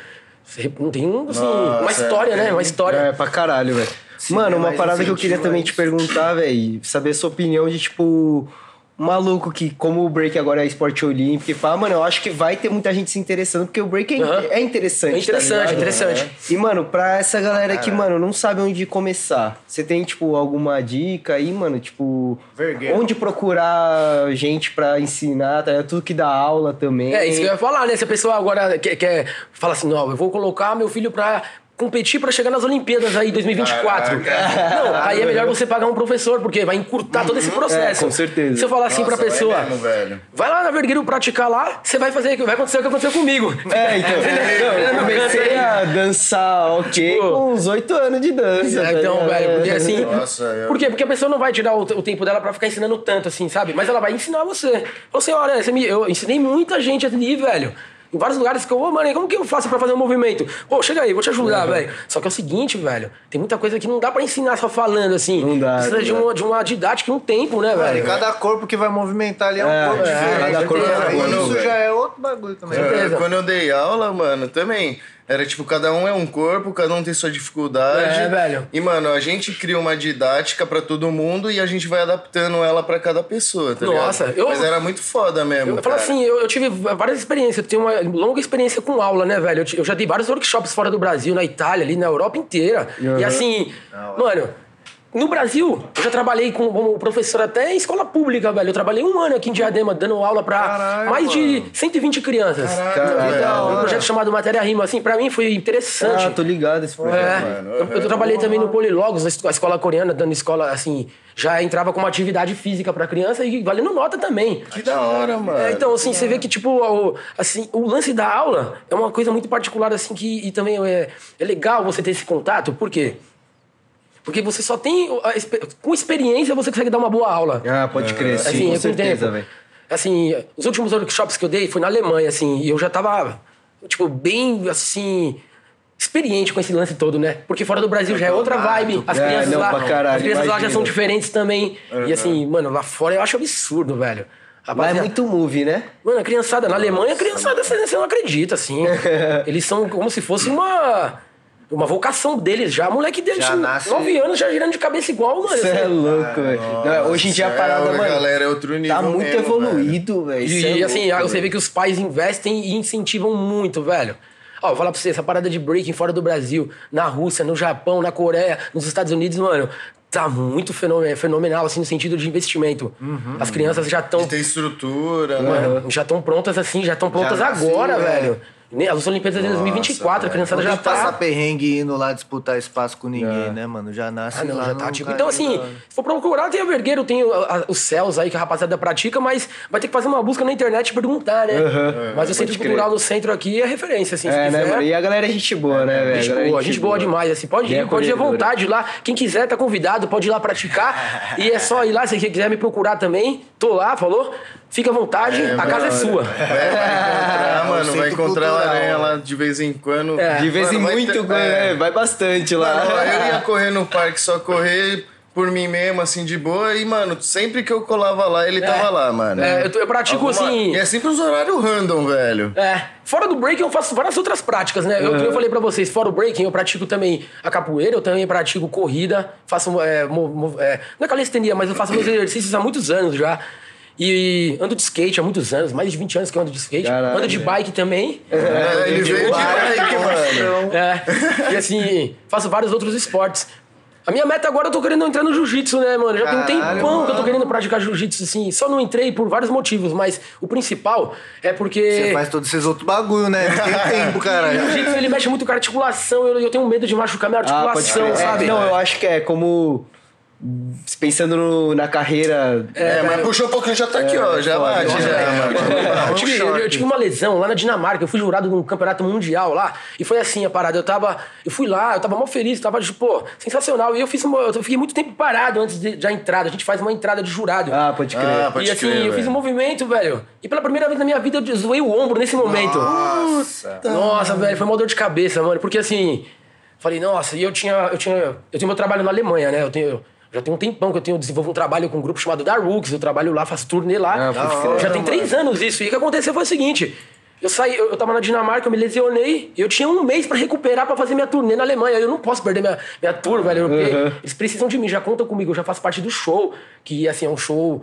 Não tem, um, assim, uma Nossa, história, né? Uma história. É, pra caralho, velho. Mano, é uma parada que eu queria incentivo também a te perguntar, velho, saber a sua opinião de, tipo, maluco que, como o break agora é esporte olímpico, e fala, mano, eu acho que vai ter muita gente se interessando, porque o break é, Aham. é interessante. É interessante, tá interessante. E, mano, pra essa galera que, mano, não sabe onde começar, você tem, tipo, alguma dica aí, mano? Tipo, Vergueiro. onde procurar gente pra ensinar, tá ligado? Tudo que dá aula também. É, isso que eu ia falar, né? Se a pessoa agora quer, quer fala assim, não, eu vou colocar meu filho pra competir pra chegar nas Olimpíadas aí 2024. Não, aí é melhor você pagar um professor, porque vai encurtar todo esse processo. É, com certeza. Se eu falar assim Nossa, pra vai pessoa, mesmo, velho. vai lá na Vergueiro praticar lá, você vai fazer, vai acontecer o que aconteceu comigo. É, então, eu comecei a dançar ok Tipo, com uns oito anos de dança. É, tá então, velho, porque assim. Nossa, eu- Por quê? Porque a pessoa não vai tirar o, o tempo dela pra ficar ensinando tanto, assim, sabe? Mas ela vai ensinar você. Você, olha, você me- eu ensinei muita gente ali, velho. Em vários lugares que eu, ô, mano, como que eu faço pra fazer um movimento? Pô, chega aí, vou te ajudar, velho. Só que é o seguinte, velho, tem muita coisa que não dá pra ensinar só falando, assim. Não dá, Precisa não de, dá. uma, de uma didática e um tempo, né, velho? cada corpo que vai movimentar ali é um É, corpo é, diferente. cada corpo é Isso já é outro bagulho também. Certeza. quando eu dei aula, mano, também. Era tipo, cada um é um corpo, cada um tem sua dificuldade. É, velho. E, mano, a gente cria uma didática pra todo mundo e a gente vai adaptando ela pra cada pessoa, tá Nossa, ligado? eu- Mas era muito foda mesmo. Eu falo assim, eu, eu tive várias experiências, eu tenho uma longa experiência com aula, né, velho? Eu, eu já dei vários workshops fora do Brasil, na Itália, ali na Europa inteira. E assim, mano, no Brasil, eu já trabalhei com, como professor até em escola pública, velho. Eu trabalhei um ano aqui em Diadema, dando aula pra Caralho, mais de 120 crianças. Caralho, Então, um velho. projeto chamado Matéria Rima, assim, pra mim foi interessante. Ah, tô ligado esse projeto. É, mano. eu, eu trabalhei também no Polilogos, a escola coreana, dando escola, assim, já entrava com uma atividade física pra criança e valendo nota também. Que da hora, mano. É, então, assim, você vê que, tipo, o, assim, o lance da aula é uma coisa muito particular, assim, que e também é, é legal você ter esse contato, por quê? Porque você só tem. a com experiência você consegue dar uma boa aula. Ah, pode crer, sim, assim, com eu certeza, tempo. velho. Assim, os últimos workshops que eu dei foi na Alemanha, assim, e eu já tava, tipo, bem, assim. Experiente com esse lance todo, né? Porque fora do Brasil já é outra vibe. As É, crianças não, lá. pra caralho, as crianças lá já são diferentes também. E assim, mano, lá fora eu acho absurdo, velho. Lá é Rapaziada- muito movie, né? Mano, a criançada, na Alemanha, a criançada, você não acredita, assim. Eles são como se fosse uma. Uma vocação deles já. Moleque deles, Já nasce- 9 anos, já girando de cabeça igual, mano. Você é louco, velho. Não, Hoje em dia a céu, parada, mano, galera, é outro nível tá muito mesmo, evoluído, velho. E, é assim, louco, você velho. vê que os pais investem e incentivam muito, velho. Ó, vou falar pra você, essa parada de breaking fora do Brasil, na Rússia, no Japão, na Coreia, nos Estados Unidos, mano, tá muito fenomenal, fenomenal assim, no sentido de investimento. As crianças já estão ter estrutura, né? Mano, já estão prontas assim, já estão prontas nasce, agora, né? velho. Ne- As Olimpíadas de 2024, a criançada Não já que passar tá. perrengue indo lá disputar espaço com ninguém, né, mano? Já nasce Ah, não, lá já tá tipo. Então, assim, da- se for procurar, tem a Vergueiro, tem os céus aí que a rapaziada pratica, mas vai ter que fazer uma busca na internet e perguntar, né? Mas o Centro pode crer. Cultural no centro aqui é referência, assim, se É, né, quiser. mano? E a galera é gente boa, né, velho? Gente A galera é boa, gente boa demais, assim. Pode ir, pode ir à vontade lá. Quem quiser tá convidado, pode ir lá praticar. e é só ir lá, se quiser me procurar também. Tô lá, falou? Fica à vontade, a casa é sua. Vai, vai encontrar, mano, vai encontrar a cultural. aranha lá de vez em quando. É. De vez em Mano, vai muito, ter- né? é. Vai bastante lá. Mano, eu ia correr no parque, só correr por mim mesmo, assim, de boa. E, mano, sempre que eu colava lá, ele tava lá, mano. É, eu, eu pratico Alguma- assim. E é sempre uns horários random, velho. É, fora do breaking eu faço várias outras práticas, né? Eu, eu falei pra vocês, fora o breaking eu pratico também a capoeira, eu também pratico corrida, faço, é, mo- mo- é, não é calistenia, mas eu faço meus exercícios há muios anos já. E ando de skate há muitos anos, mais de 20 anos que eu ando de skate. Caralho. ando de bike também. É, ele veio de bike, mano. É, e assim, faço vários outros esportes. A minha meta agora eu tô querendo entrar no jiu-jitsu, né, mano? Já tem um Caralho, tempão que eu tô mano. querendo praticar jiu-jitsu, assim. Só não entrei por vários motivos, mas o principal é porque. Você faz todos esses outros bagulho, né? Não tem tempo, O cara. jiu-jitsu ele mexe muito com a articulação, eu, eu tenho medo de machucar minha Ah, pode articulação, sabe? É, não, eu acho que é como. Pensando no- na carreira. É, mas puxou um pouquinho, já tá aqui, ó. Já bate, foda. já, mano. Eu tive, eu, eu tive uma lesão lá na Dinamarca, eu fui jurado num campeonato mundial lá, e foi assim a parada. Eu tava. Eu fui lá, eu tava mal feliz, tava, tipo, pô, sensacional. E eu fiz uma, eu fiquei muito tempo parado antes de- da entrada. A gente faz uma entrada de jurado. Ah, pode crer. Ah, pode e assim, crer, eu fiz um movimento, velho. E pela primeira vez na minha vida eu zoei o ombro nesse momento. Nossa. Nossa, velho, foi uma dor de cabeça, mano. Porque assim, falei, nossa, e eu tinha. Eu tinha. Eu tenho meu trabalho na Alemanha, né? Eu tenho. Já tem um tempão que eu tenho desenvolvo um trabalho com um grupo chamado Da Rooks. Eu trabalho lá, faço turnê lá. Ah, crer. já tem três anos isso. E o que aconteceu foi o seguinte. Eu saí, eu, eu tava na Dinamarca, eu me lesionei, eu tinha um mês pra recuperar pra fazer minha turnê na Alemanha. Eu não posso perder minha, minha tour, velho, porque eles precisam de mim, já contam comigo, eu já faço parte do show, que assim, é um show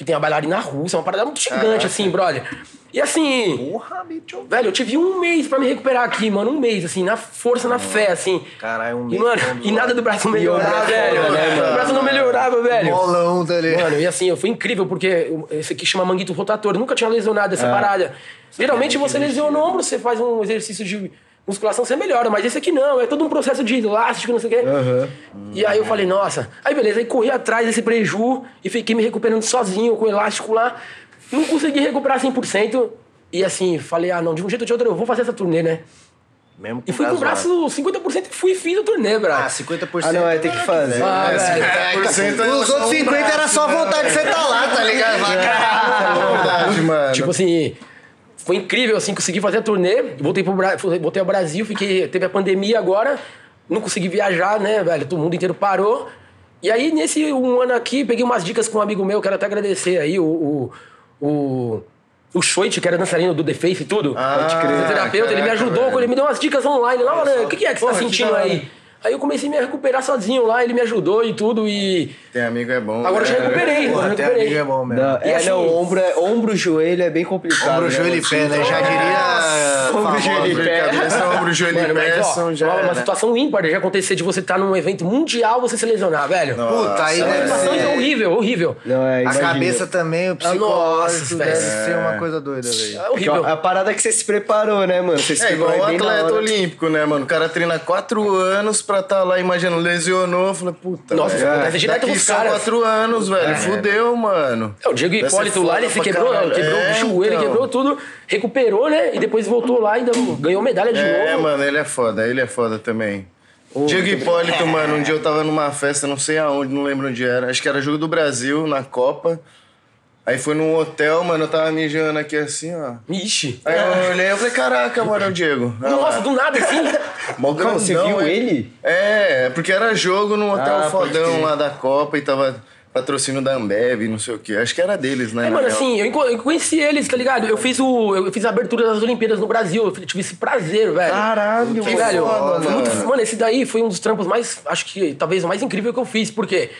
que tem a bailarina russa, uma parada muito gigante, assim, brother. E assim. Porra, bicho. Velho, eu tive um mês pra me recuperar aqui, mano. Um mês, assim, na força, na fé, assim. Caralho, um E, mês mano, falando e nada do braço melhorava, velho. né, mano? O braço não melhorava, velho. Bolão, tá ligado? Mano, e assim, foi incrível, porque esse aqui chama manguito rotator. Eu nunca tinha lesionado essa parada. Geralmente você lesiona o ombro, você faz um exercício de musculação, você melhora. Mas esse aqui não, é todo um processo de elástico, não sei o quê. E aí eu falei, nossa. Aí beleza, aí corri atrás desse preju e fiquei me recuperando sozinho com o elástico lá. Não consegui recuperar 100%. E assim, falei, ah, não, de um jeito ou de outro eu vou fazer essa turnê, né? Mesmo E fui com o braço 50% e fui e fiz a turnê, Ah, brother. 50%. Ah, não, é ter que fazer. Ah. É, 50% Os outros 50 era só vontade de você tá lá, tá ligado? Caralho. É verdade, mano. Tipo assim, foi incrível, assim, consegui fazer a turnê, voltei, pro voltei ao Brasil, fiquei, teve a pandemia agora, não consegui viajar, né, velho? Todo mundo inteiro parou. E aí, nesse um ano aqui, peguei umas dicas com um amigo meu, quero até agradecer aí, o. o, o o Schoit, que era dançarino do The Face e tudo. O terapeuta, ele me Caraca, ajudou, velho. ele me deu umas dicas online lá, olha, o que, que é que você tá sentindo aí? Aí eu comecei a me recuperar sozinho lá, ele me ajudou e tudo, e Tem amigo é bom. agora eu já né? recuperei, Porra, eu até recuperei. amigo é bom mesmo. Não, E é, assim- não, ombro, é, ombro, joelho é bem complicado. Ombro, né, joelho e pé, né? Já diria. Ombro, joelho e pé. cabeça, ombro, joelho e mas, pé ó, são já. uma, uma situação ímpar de acontecer de você estar num evento mundial você se lesionar, velho. Puta, aí Nossa, deve Situação ser. horrível, horrível. Não, é, A cabeça também, o psicológico, Nossa, deve velho. ser uma coisa doida, velho. É Porque horrível. A parada que você se preparou, né, mano? Você se É igual preparou o atleta olímpico, né, mano? O cara treina quatro anos pra tá lá, imagina, lesionou. Eu falei, puta, Nossa, velho. isso acontece direto Daqui são caras. quatro anos, velho. Fudeu, mano. É, o Diego Deve Hipólito lá, ele quebrou, caralho. quebrou É, o joelho, então. quebrou tudo, recuperou, né? E depois voltou lá e ganhou medalha de É, novo. mano, ele é foda, ele é foda também. Diego Hipólito, mano, um dia eu tava numa festa, não sei aonde, não lembro onde era. Acho que era jogo do Brasil, na Copa. Aí foi num hotel, mano, eu tava mijando aqui assim, ó. Ixi. Aí eu olhei e falei, caraca, mano, é o Diego. Lá. Nossa, do nada assim. Mó Não, você grandão, viu é. ele? É, porque era jogo num hotel Ah, fodão lá da Copa e tava patrocínio da Ambev, não sei o quê. Acho que era deles, né? É, mano, real. assim, eu, conheci eles, tá ligado? Eu fiz, o, eu fiz a abertura das Olimpíadas no Brasil, eu tive esse prazer, velho. Caralho, Que velho, foda, foi muito- mano. mano, esse daí foi um dos trampos mais, acho que talvez o mais incrível que eu fiz, porque,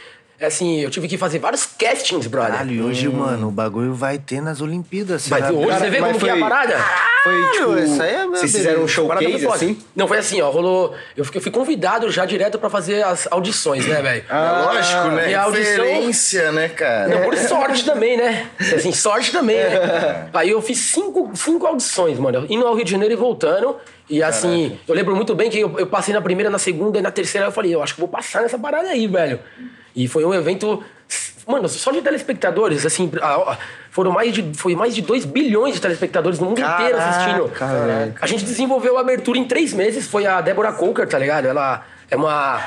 assim, eu tive que fazer vários castings, brother. Caralho, e hoje, mano, o bagulho vai ter nas Olimpíadas. Mas será? hoje Cara, você vê como que é a foi- parada? Foi tipo. isso aí é meu vocês fizeram um foi showcase assim? Não, foi assim, ó, rolou. Eu fui, eu fui convidado já direto pra fazer as audições, né, velho? É lógico, né? e a audição- Referência, né, cara? Não, por sorte também, né? Assim, sorte também, né? Aí eu fiz cinco, cinco audições, mano. Indo ao Rio de Janeiro e voltando. E assim, eu lembro muito bem que eu, eu passei na primeira, na segunda e na terceira. Eu falei, eu acho que vou passar nessa parada aí, velho. E foi um evento. Mano, só de telespectadores, assim, a- a- foram mais de, foi mais de 2 bilhões de telespectadores no mundo inteiro assistindo. Caraca. A gente desenvolveu a abertura em três meses. Foi a Débora Coker, tá ligado? Ela é uma.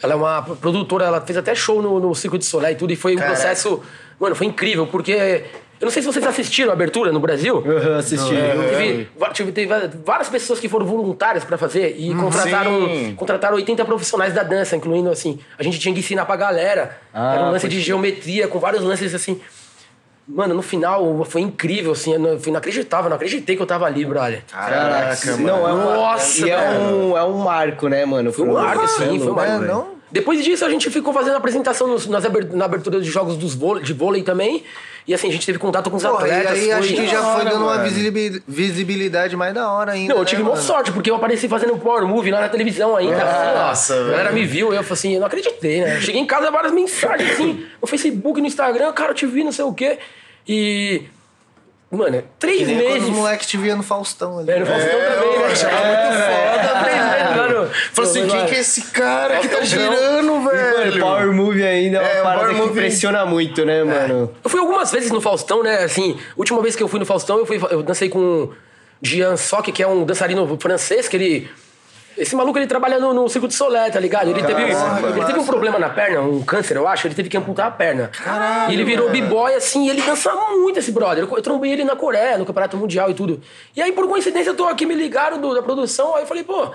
Ela é uma produtora, ela fez até show no, no Circo de Soleil e tudo. E foi um processo. Mano, foi incrível, porque. Eu não sei se vocês assistiram a abertura no Brasil. Aham, assisti. Teve, va- tive- teve várias pessoas que foram voluntárias pra fazer e contrataram, sim. contrataram 80 profissionais da dança, incluindo assim. A gente tinha que ensinar pra galera. Ah, Era um lance de geometria, com vários lances assim. Mano, no final foi incrível, assim. Eu não- foi inacreditável, eu não acreditei que eu tava ali, brother. Caraca, mano. Não, é uma, Nossa, e é um, é um marco, né, mano? Foi um marco, é sim, foi um louco, marco. não? Depois disso, a gente ficou fazendo apresentação nos- nas na abertura de jogos dos vôlei, de vôlei também. E assim, a gente teve contato com os Porra, e atletas. aí foi- acho que já da foi hora, dando uma mano. visibi- visibilidade mais da hora ainda. Não, eu tive né, uma sorte, porque eu apareci fazendo um power movie lá na televisão ainda. Nossa, assim, ó. velho. A galera me viu, eu falei assim, eu não acreditei, né? Cheguei em casa, várias mensagens assim, no Facebook, no Instagram, cara, eu te vi, não sei o quê. E. Mano, três Que nem quando os meses. moleques te via no Faustão ali. É, no Faustão também, eu né? achava É, muito foda, Três meses lá no. Falei assim, quem que é esse cara que tá girando, Mano, velho? Power Movie ainda é uma É, parada que Movie- impressiona muito, né, mano? Eu fui algumas vezes no Faustão, né? Assim, última vez que eu fui no Faustão, eu, fui, eu dancei com Jean Sock, que é um dançarino francês, que ele. Esse maluco ele trabalha no, no Circo de Solé, tá ligado? Ele teve, ele teve um problema na perna, um câncer, eu acho, ele teve que amputar a perna. e ele virou b-boy assim, e ele dança muito esse brother. Eu, eu trombei ele na Coreia, no Campeonato Mundial e tudo. E aí, por coincidência, eu tô aqui, me ligaram do- da produção, aí eu falei, pô,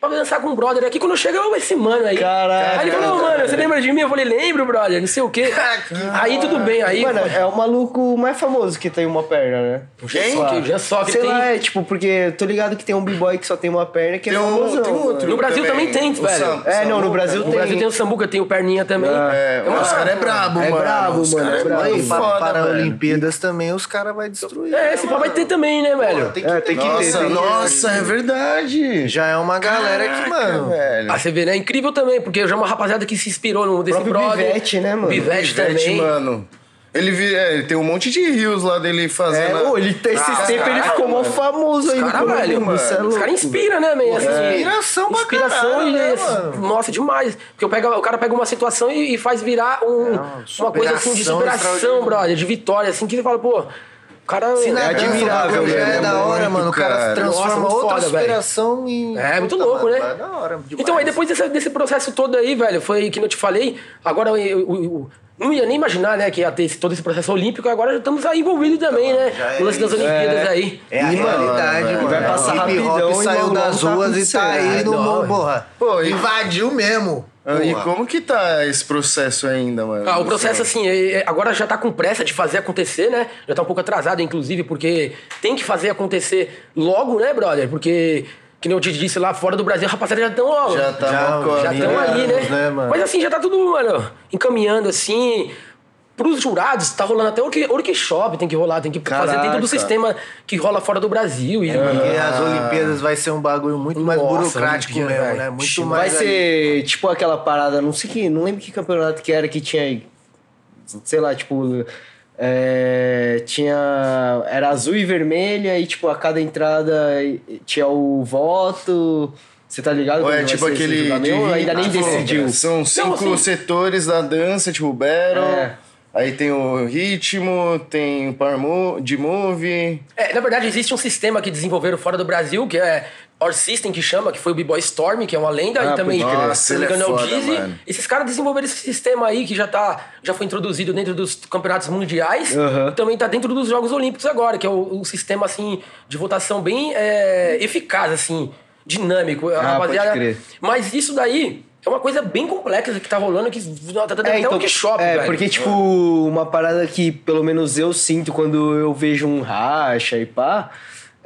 pra dançar com um brother aqui, quando eu chego, eu esse mano aí. Caraca. Aí ele falou, mano, você lembra de mim? Eu falei, lembro, brother, não sei o quê. aí tudo bem, aí. Mano, é o maluco mais famoso que tem uma perna, né? Quem? Já só que Sei tem- lá, é tipo, porque eu tô ligado que tem um b-boy que só tem uma perna que é Tem um, famosão. Tem outro. No Brasil também tem, velho. Sam- É, não, no. Brasil No tem. Brasil tem o Sambuca, tem o Perninha também. É, uma- os caras é brabo, É mano. brabo, Os mano, é brabo. Aí, muito para, foda, velho. Olimpíadas também, os caras vão destruir. É, esse pau vai ter também, né, velho? Tem que É, tem que ter, Nossa, é verdade. Já é uma galera que, mano. velho. A CV, né? É incrível também, porque já é uma rapaziada que se inspirou no desse próprio brother. Pivete, né, mano? Pivete Pivete, também. mano. Ele, vi- é, ele tem um monte de rios lá dele É, fazendo. ô, ele, esses Ah, tempos ele caralho, ficou mó famoso aí. Cara, velho, mano. É Os caras inspiram, né, man? Assim, Inspiração pra Inspiração caralho, e, né, mano? Nossa, demais. Porque eu pego, o cara pega uma situação e, e faz virar um- uma coisa assim de superação brother, de vitória, assim, que você fala, pô, o cara. Na É admirável, o bagulho já velho, é é da hora, muito, mano. O cara cara. transforma Nossa, outra foda, velho. superação em. É, muito Puta, louco, mano, né? É da hora. demais. Então, aí depois desse, desse processo todo aí, velho, foi que eu te falei, agora eu não ia nem imaginar, né, que ia ter esse- todo esse processo olímpico, agora já estamos aí envolvidos também, né? é no lance das isso. Olimpíadas aí. É a E, mano, realidade, vai mano. vai passar O hip rapidão hop e saiu das tá ruas e tá aí no Não, mundo, porra. Pô, e- Invadiu mesmo. E Porra. como que tá esse processo ainda, mano? Ah, o processo, assim, é- é- agora já tá com pressa de fazer acontecer, né? Já tá um pouco atrasado, inclusive, porque tem que fazer acontecer logo, né, brother? Porque, que nem eu te disse lá, fora do Brasil, a rapaziada já estão, ó. Já tá Já- já né? estão ali, né? né, mano? Mas assim, já tá tudo, mano, encaminhando assim. Pros jurados, tá rolando até work- workshop, tem que rolar, tem que fazer dentro Caraca. do sistema que rola fora do Brasil. E, Porque as Olimpíadas vai ser um bagulho muito mais Nossa, burocrático Olimpíada, mesmo, velho. né? Muito Ixi, mais. Vai ser tipo aquela parada, não sei que, não lembro que campeonato que era que tinha, aí, sei lá, tipo, é, tinha, era azul e vermelha e tipo a cada entrada tinha o voto, você tá ligado? Ou é tipo aquele. de ainda nem decidiu. São cinco assim- setores da dança, tipo battle. É. Aí tem o ritmo, tem o power mo- de move. É, na verdade, existe um sistema que desenvolveram fora do Brasil, que é Our System, que chama, que foi o B-Boy Storm, que é uma lenda, Ah, e também, crer. se não me Nossa, engano, é o é Dizzy. Esses caras desenvolveram esse sistema aí, que já, tá, já foi introduzido dentro dos campeonatos mundiais, Aham. e também tá dentro dos Jogos Olímpicos agora, que é o, um sistema, assim, de votação bem é, eficaz, assim, dinâmico, Ah, rapaziada. pode crer. Mas isso daí é uma coisa bem complexa que tá rolando, que tá dando É, até então, um workshop, é velho. porque, tipo, uma parada que pelo menos eu sinto quando eu vejo um racha e pá,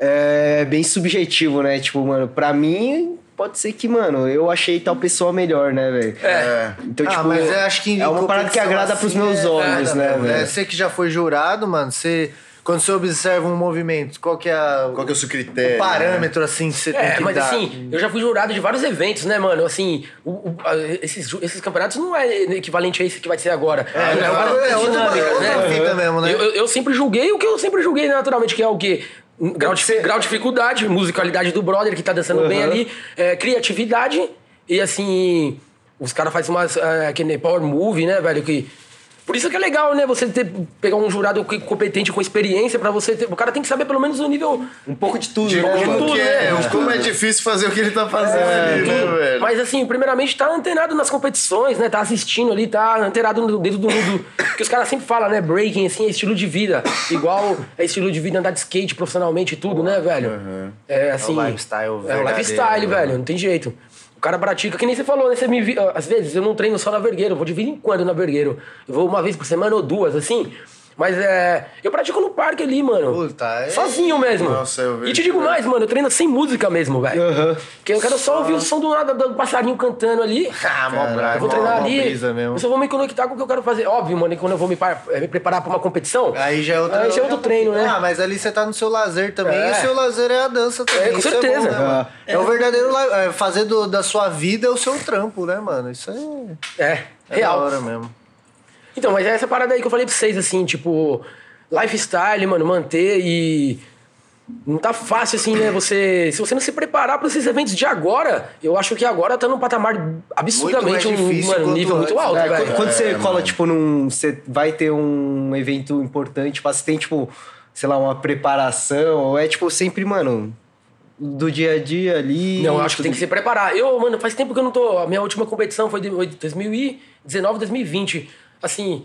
é bem subjetivo, né? Tipo, mano, pra mim, pode ser que, mano, eu achei tal pessoa melhor, né, velho? É. Então, ah, tipo, mas eu acho que é uma parada que agrada pros meus olhos, é, né, é, velho? Você que já foi jurado, mano, você. Quando você observa um movimento, qual que é a- Qual que é o seu critério? o parâmetro, assim, que você tem É, que mas dar? assim, eu já fui jurado de vários eventos, né, mano? Assim, o- o- a- esses, esses campeonatos não é equivalente a esse que vai ser agora. É, uma é, parada é outra, outra né? fita mesmo, né? Eu, eu- eu sempre julguei o que eu sempre julguei, naturalmente, que é o quê? Grau de, grau de dificuldade, musicalidade do brother que tá dançando bem Uhum. ali, é, criatividade e assim, os caras fazem umas. É, que nem Power Move, né, velho? Que. Por isso que é legal, né? Você ter, pegar um jurado competente com experiência pra você ter. O cara tem que saber pelo menos o nível Um pouco de tudo, De né? como mano? tudo, que é, né? como é difícil fazer o que ele tá fazendo ali, né, velho? Mas assim, primeiramente tá antenado nas competições, né? Tá assistindo ali, tá antenado no- dentro do mundo. Que os caras sempre falam, né? Breaking, assim, é estilo de vida. Igual é estilo de vida andar de skate profissionalmente e tudo, né, velho? É assim. lifestyle É o lifestyle, né? velho, não tem jeito. Cara pratica, que nem você falou, né? Você me às vezes eu não treino só na vergueiro, eu vou de vez em quando na vergueiro. Eu vou uma vez por semana ou duas, assim. Mas é. Eu pratico no parque ali, mano. Puta, é- Sozinho mesmo. Nossa, eu vejo E te digo mais, mano, eu treino sem música mesmo, velho. Aham. Porque eu quero só ouvir o som do nada do passarinho cantando ali. Ah, mó bravo, Eu vou mó- treinar mó ali. brisa mesmo. Eu só vou me conectar com o que eu quero fazer. Óbvio, mano, que quando eu vou me, par- eh, me preparar pra uma competição. Aí já é outro, Aí já é outro treino, né? Ah, mas ali você tá no seu lazer também. É. E o seu lazer é a dança também. É, com Isso certeza. É, bom, né? É. é o verdadeiro é, fazer do- da sua vida o seu trampo, né, mano? Isso é, É, é real. da hora mesmo. Então, mas é essa parada aí que eu falei pra vocês, assim, tipo, lifestyle, mano, manter e. Não tá fácil assim, né? Você. Se você não se preparar pra esses eventos de agora, eu acho que agora tá num patamar absurdamente um mano, nível muito antes. alto, É, velho. quando- você É, cola, mano. tipo, num. Você vai ter um evento importante, tipo, você tem, tipo, sei lá, uma preparação, ou é tipo sempre, mano, do dia a dia ali. Não, eu acho que tem que se preparar. Eu, mano, faz tempo que eu não tô. A minha última competição foi de 2019, 2020. Assim,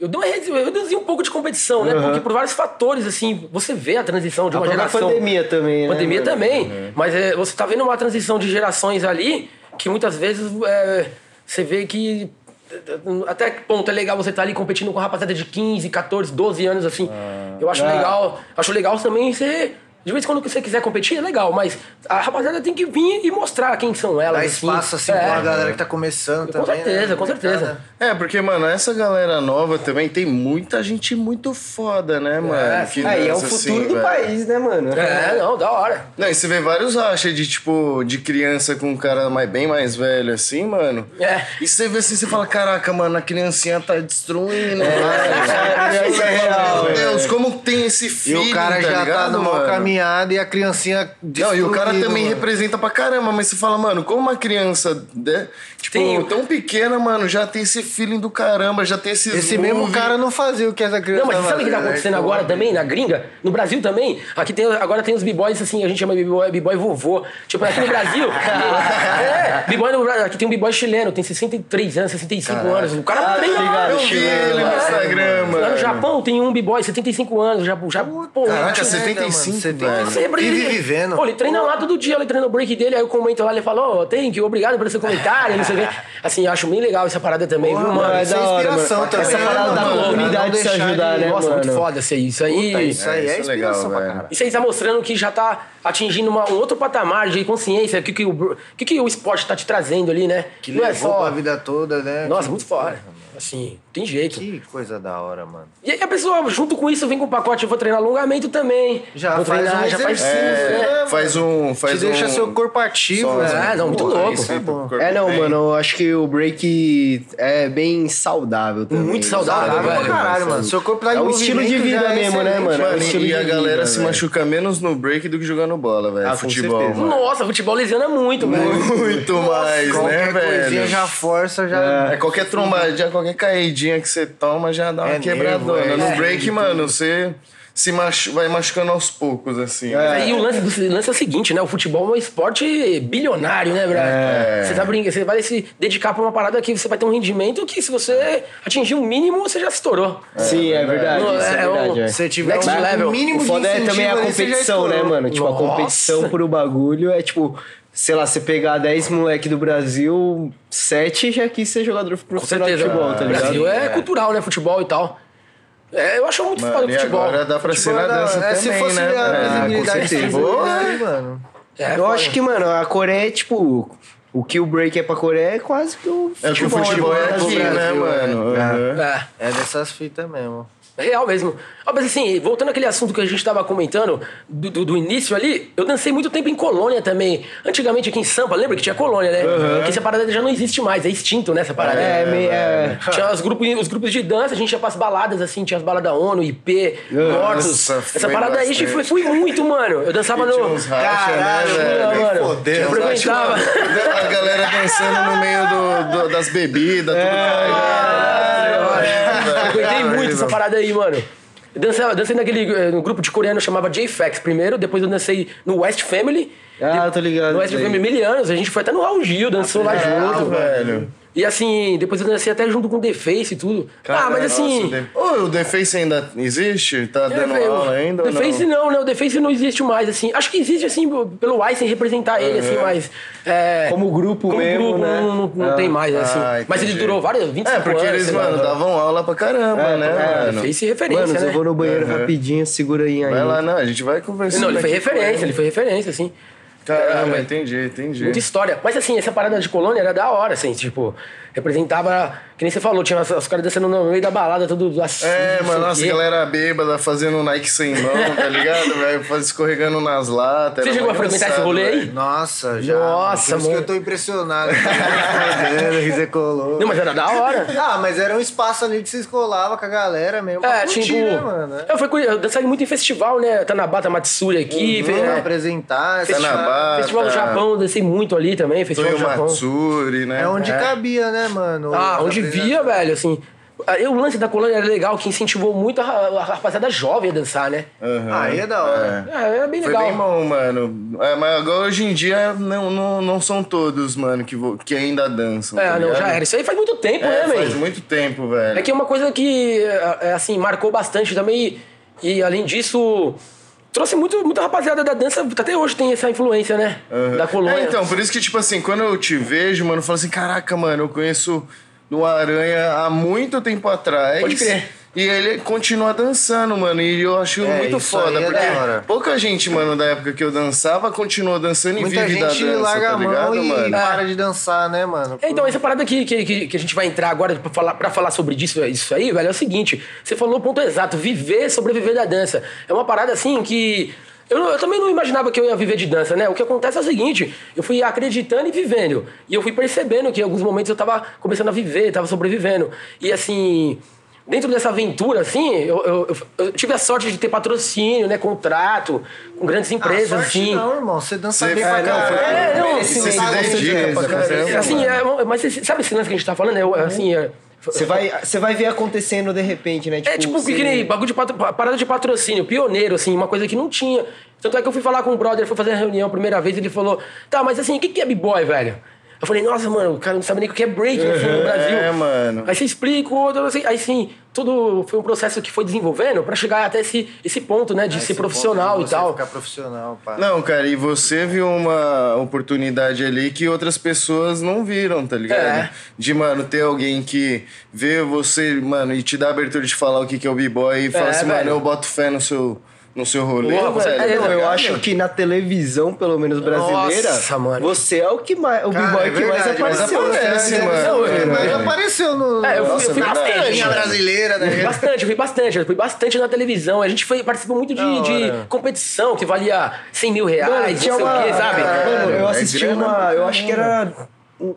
eu, dou uma eu reduzi um pouco de competição, né? Uhum. Porque por vários fatores, assim, você vê a transição de A uma própria geração. pandemia também, né, Pandemia também. Mas é, você tá vendo uma transição de gerações ali que muitas vezes é, você vê que. Até que ponto é legal você estar ali competindo com uma rapaziada de 15, 14, 12 anos, assim. eu acho Ah. legal. Acho legal também você De vez em quando você quiser competir, é legal, mas a rapaziada tem que vir e mostrar quem são elas. Dá assim. espaço assim É. pra galera que tá começando Com também. certeza, né? com certeza. É, porque, mano, essa galera nova também tem muita gente muito foda, né, mano? Que Aí é o futuro assim, do velho. país, né, mano? É, não, da hora. Não, e você vê vários rachas de, tipo, de criança com um cara mais, bem mais velho, assim, mano. É. E você vê assim, você fala, caraca, mano, a criancinha tá destruindo, É, mano. isso é real, Meu. Deus, como tem esse E filho, o cara já tá ligado, numa mano? Caminhada e a criancinha Não, e o cara também mano. representa pra caramba, mas você fala, mano, como uma criança, né, tipo, Tem- tão pequena, mano, já tem esse feeling do caramba, já tem esses Esse mesmo cara não fazia o que essa criança Não, mas sabe o que tá acontecendo né? agora também, na gringa? No Brasil também? Aqui tem, agora tem os b-boys, assim, a gente chama b-boy, b-boy vovô. Tipo, aqui no Brasil. é, b-boy no Brasil. Aqui tem um b-boy chileno, tem 63 anos, 65 anos. O cara Ah, treina tá lá. ligado, Eu vi ele no. Instagram, Lá no mano. Japão tem um b-boy, 75 anos. Já, já, pô, Caraca, tipo, 75, mano, velho. Sempre Vive ele- vivendo. Pô, ele treina lá todo dia, ele treina o break dele, aí eu comento lá, ele fala, ó, thank you, obrigado pelo seu comentário, não sei o quê. Assim, eu acho bem legal essa parada também, viu, Porra, mano? é isso é hora, inspiração mano. também. Essa né, parada da mano? comunidade se ajudar, de- né, Nossa, muito mano? foda isso aí. Isso aí. Isso aí É, é, isso é legal, inspiração pra velho. caralho. Isso aí tá mostrando que já tá atingindo uma- um outro patamar de consciência. O que, que, o, que, que o esporte tá te trazendo ali, né? Que não é levou só. pra vida toda, né? Nossa, Que- muito foda. Assim, tem jeito. Que coisa da hora, mano. E aí a pessoa, junto com isso, vem com o pacote, eu vou treinar alongamento também. Já vou faz treinar, um já faz exercício, né? né? Faz um. Faz Te deixa um... seu corpo ativo, só- né? É, não, muito Porra, louco. corpo É, não, bem. mano, eu acho que o break é bem saudável também. Muito saudável, Saudável pra velho. caralho, mano. Seu corpo tá É um estilo de movimento, vida é mesmo, né, mano? É um Mano, estilo e de a galera vida, se velho. machuca menos no break do que jogando bola, velho. Ah, Futebol. Nossa, futebol lesiona muito, velho. Muito mais, né, Qualquer coisinha velho? já força, já... É qualquer trombadinha, qualquer caidinha que você toma já dá uma É quebradona. é. no break, mano, você se machu... vai machucando aos poucos, assim. Aí o lance, o lance é o seguinte, né? O futebol é um esporte bilionário, né, brother? Você, tá brin... você vai se dedicar pra uma parada que você vai ter um rendimento que se você atingir um mínimo, você já estourou. Sim, é verdade, Não, isso é é um- verdade. é. Se você tiver Next um level. mínimo O de foda é incentivo também a competição, né, mano? Tipo, a Nossa. competição pro bagulho é tipo, sei lá, você pegar 10 moleque do Brasil, 7 já quis ser jogador profissional de futebol, tá o ligado? Brasil é, cultural, né? Futebol e tal. É, eu acho muito foda o futebol. agora dá pra ser na Futebol dança é, também, se fosse né? a visibilidade com certeza. boa, aí, mano. É, Eu foda. acho que, mano, a Coreia é tipo. O que o break é pra Coreia é quase que o É o que o futebol, futebol é aqui, Brasil, né, mano? É. É dessas fitas mesmo. É real mesmo. Ó, mas assim, voltando àquele assunto que a gente tava comentando do, do, do início ali, eu dancei muito tempo em colônia também. Antigamente aqui em Sampa, lembra que tinha colônia, né? Que essa parada já não existe mais, é extinto, né? Essa parada. É, meio. É, Tinha os grupos, os grupos de dança, a gente ia pras baladas, assim, tinha as baladas ONU, IP, Mortos. Nossa, Essa foi parada aí, bastante. fui, fui muito, mano. Eu dançava Tinha no. uns racha, Caralho, né, mano. fodeu. Eu frequentava. A galera dançando no meio do, do- das bebidas, tudo caindo. Essa parada aí, mano. Eu dancei, dancei naquele eh, no grupo de coreano chamava J-Fax primeiro, depois eu dancei no West Family. Ah, tô ligado No West. Family mil anos, a gente foi até no Raul Gil, dançou lá junto. velho. E assim, depois eu dancei até junto com o The Face e tudo. ah, mas assim. Nossa, o The- Ô, o The Face ainda existe? Tá dando É, velho, aula ainda The ou não? Face não, né? O The Face não existe mais, assim. Acho que existe, assim, pelo Einstein representar ele, assim, mas... é, Como grupo como mesmo, grupo, né? não, não- não Ah. tem mais, assim. Ah, mas ele durou vários, 25 É, porque anos. eles, lá. mano, davam aula pra caramba, É, né, é, mano? Face referência, Mano, né? eu vou no banheiro Uhum. rapidinho, segura aí ainda. Vai lá, não, a gente vai conversando. Não, ele foi referência, ele foi referência, assim. Caramba, É, entendi, entendi. Muita história. Mas assim, essa parada de colônia era da hora, assim, tipo, representava. Que nem você falou, tinha os, os caras dançando no meio da balada, tudo assim. É, o nossa, galera bêbada fazendo Nike sem mão, tá ligado, velho? Escorregando nas latas. Você chegou a frequentar esse rolê aí? Nossa, já. Nossa, Por isso mano. que eu tô impressionado. Você colou. Não, mas era da hora. Ah, mas era um espaço ali que vocês colavam com a galera mesmo. É, curtir, tipo. né, mano? Eu, fui, eu dancei muito em festival, né? Tanabata Matsuri aqui. fe- Pra é, apresentar. Tanabata. festival do Japão, eu dancei muito ali também. Festival do Japão. Matsuri, né? É onde cabia, né, mano? Ah, onde via, velho, assim. Aí O lance da colônia era legal, que incentivou muito a, a rapaziada jovem a dançar, né? Aham. Aí é da hora. É, era bem Foi legal. bem bom, mano. É, mas agora hoje em dia não, não, não são todos, mano, que, vo- que ainda dançam. É, tá não, já era. Isso aí faz muito tempo, É, né, faz velho? muito tempo, velho. É que é uma coisa que, é, é, assim, marcou bastante também. E, além disso, trouxe muito, muita rapaziada da dança. Até hoje tem essa influência, né? Da colônia. É, então, por isso que, tipo assim, quando eu te vejo, mano, eu falo assim, caraca, mano, eu conheço no Aranha há muito tempo atrás. Pode crer. E ele continua dançando, mano. E eu acho É, muito isso foda. é porque pouca gente, mano, da época que eu dançava, continuou dançando e Muita vive da gente dança, larga tá a mão ligado, e mano? para de dançar, né, mano? É, Então, essa parada que, que, que- que a gente vai entrar agora pra falar, pra falar sobre disso, isso aí, velho, é o seguinte: você falou o ponto exato, viver, sobreviver da dança. É uma parada assim que. Eu, eu também não imaginava que eu ia viver de dança, né? O que acontece é o seguinte: eu fui acreditando e vivendo. E eu fui percebendo que em alguns momentos eu tava começando a viver, tava sobrevivendo. E assim. Dentro dessa aventura, assim, eu, eu- eu- tive a sorte de ter patrocínio, né? Contrato com grandes empresas, Ah, sorte assim. Não, irmão. Você dança Você- bem pra É, não, foi- caralho. É, não, Você se dedica pra caramba. Assim, é, mas sabe esse lance que a gente tá falando? É, assim, é, Você vai, você vai ver acontecendo de repente, né? é tipo você- que nem bagulho de patro- parada de patrocínio, pioneiro, assim, uma coisa que não tinha. Tanto é que eu fui falar com o brother, foi fazer a reunião a primeira vez, ele falou: tá, mas assim, o que que é b-boy, velho? Eu falei, nossa, mano, o cara não sabe nem o que é break assim, no Brasil. É, mano. Aí você explica, o outro, assim, aí sim, tudo foi um processo que foi desenvolvendo pra chegar até esse, esse ponto, né, de ser Esse profissional e de você tal. Ficar profissional, pá. Não, cara, e você viu uma oportunidade ali que outras pessoas não viram, tá ligado? É. De, mano, ter alguém que vê você, mano, e te dá a abertura de falar o que que é o b-boy e fala É, assim, velho. mano, eu boto fé no seu, no seu rolê, Porra, velho. tá Não, eu acho que na televisão, pelo menos brasileira, Nossa, mano. você é o que mais, o b-boy é que mais verdade, mas apareceu. né? aparece, mano. É, mas É. apareceu no. É, eu fui, Nossa, eu fui é verdade, bastante. Linha brasileira, né? Fui bastante, eu fui bastante, eu fui bastante na televisão. A gente foi, participou muito de, de competição que valia 100 mil reais, Mano, não sei tinha o uma. quê, sabe? Mano, eu É assisti grana uma. Eu acho que era.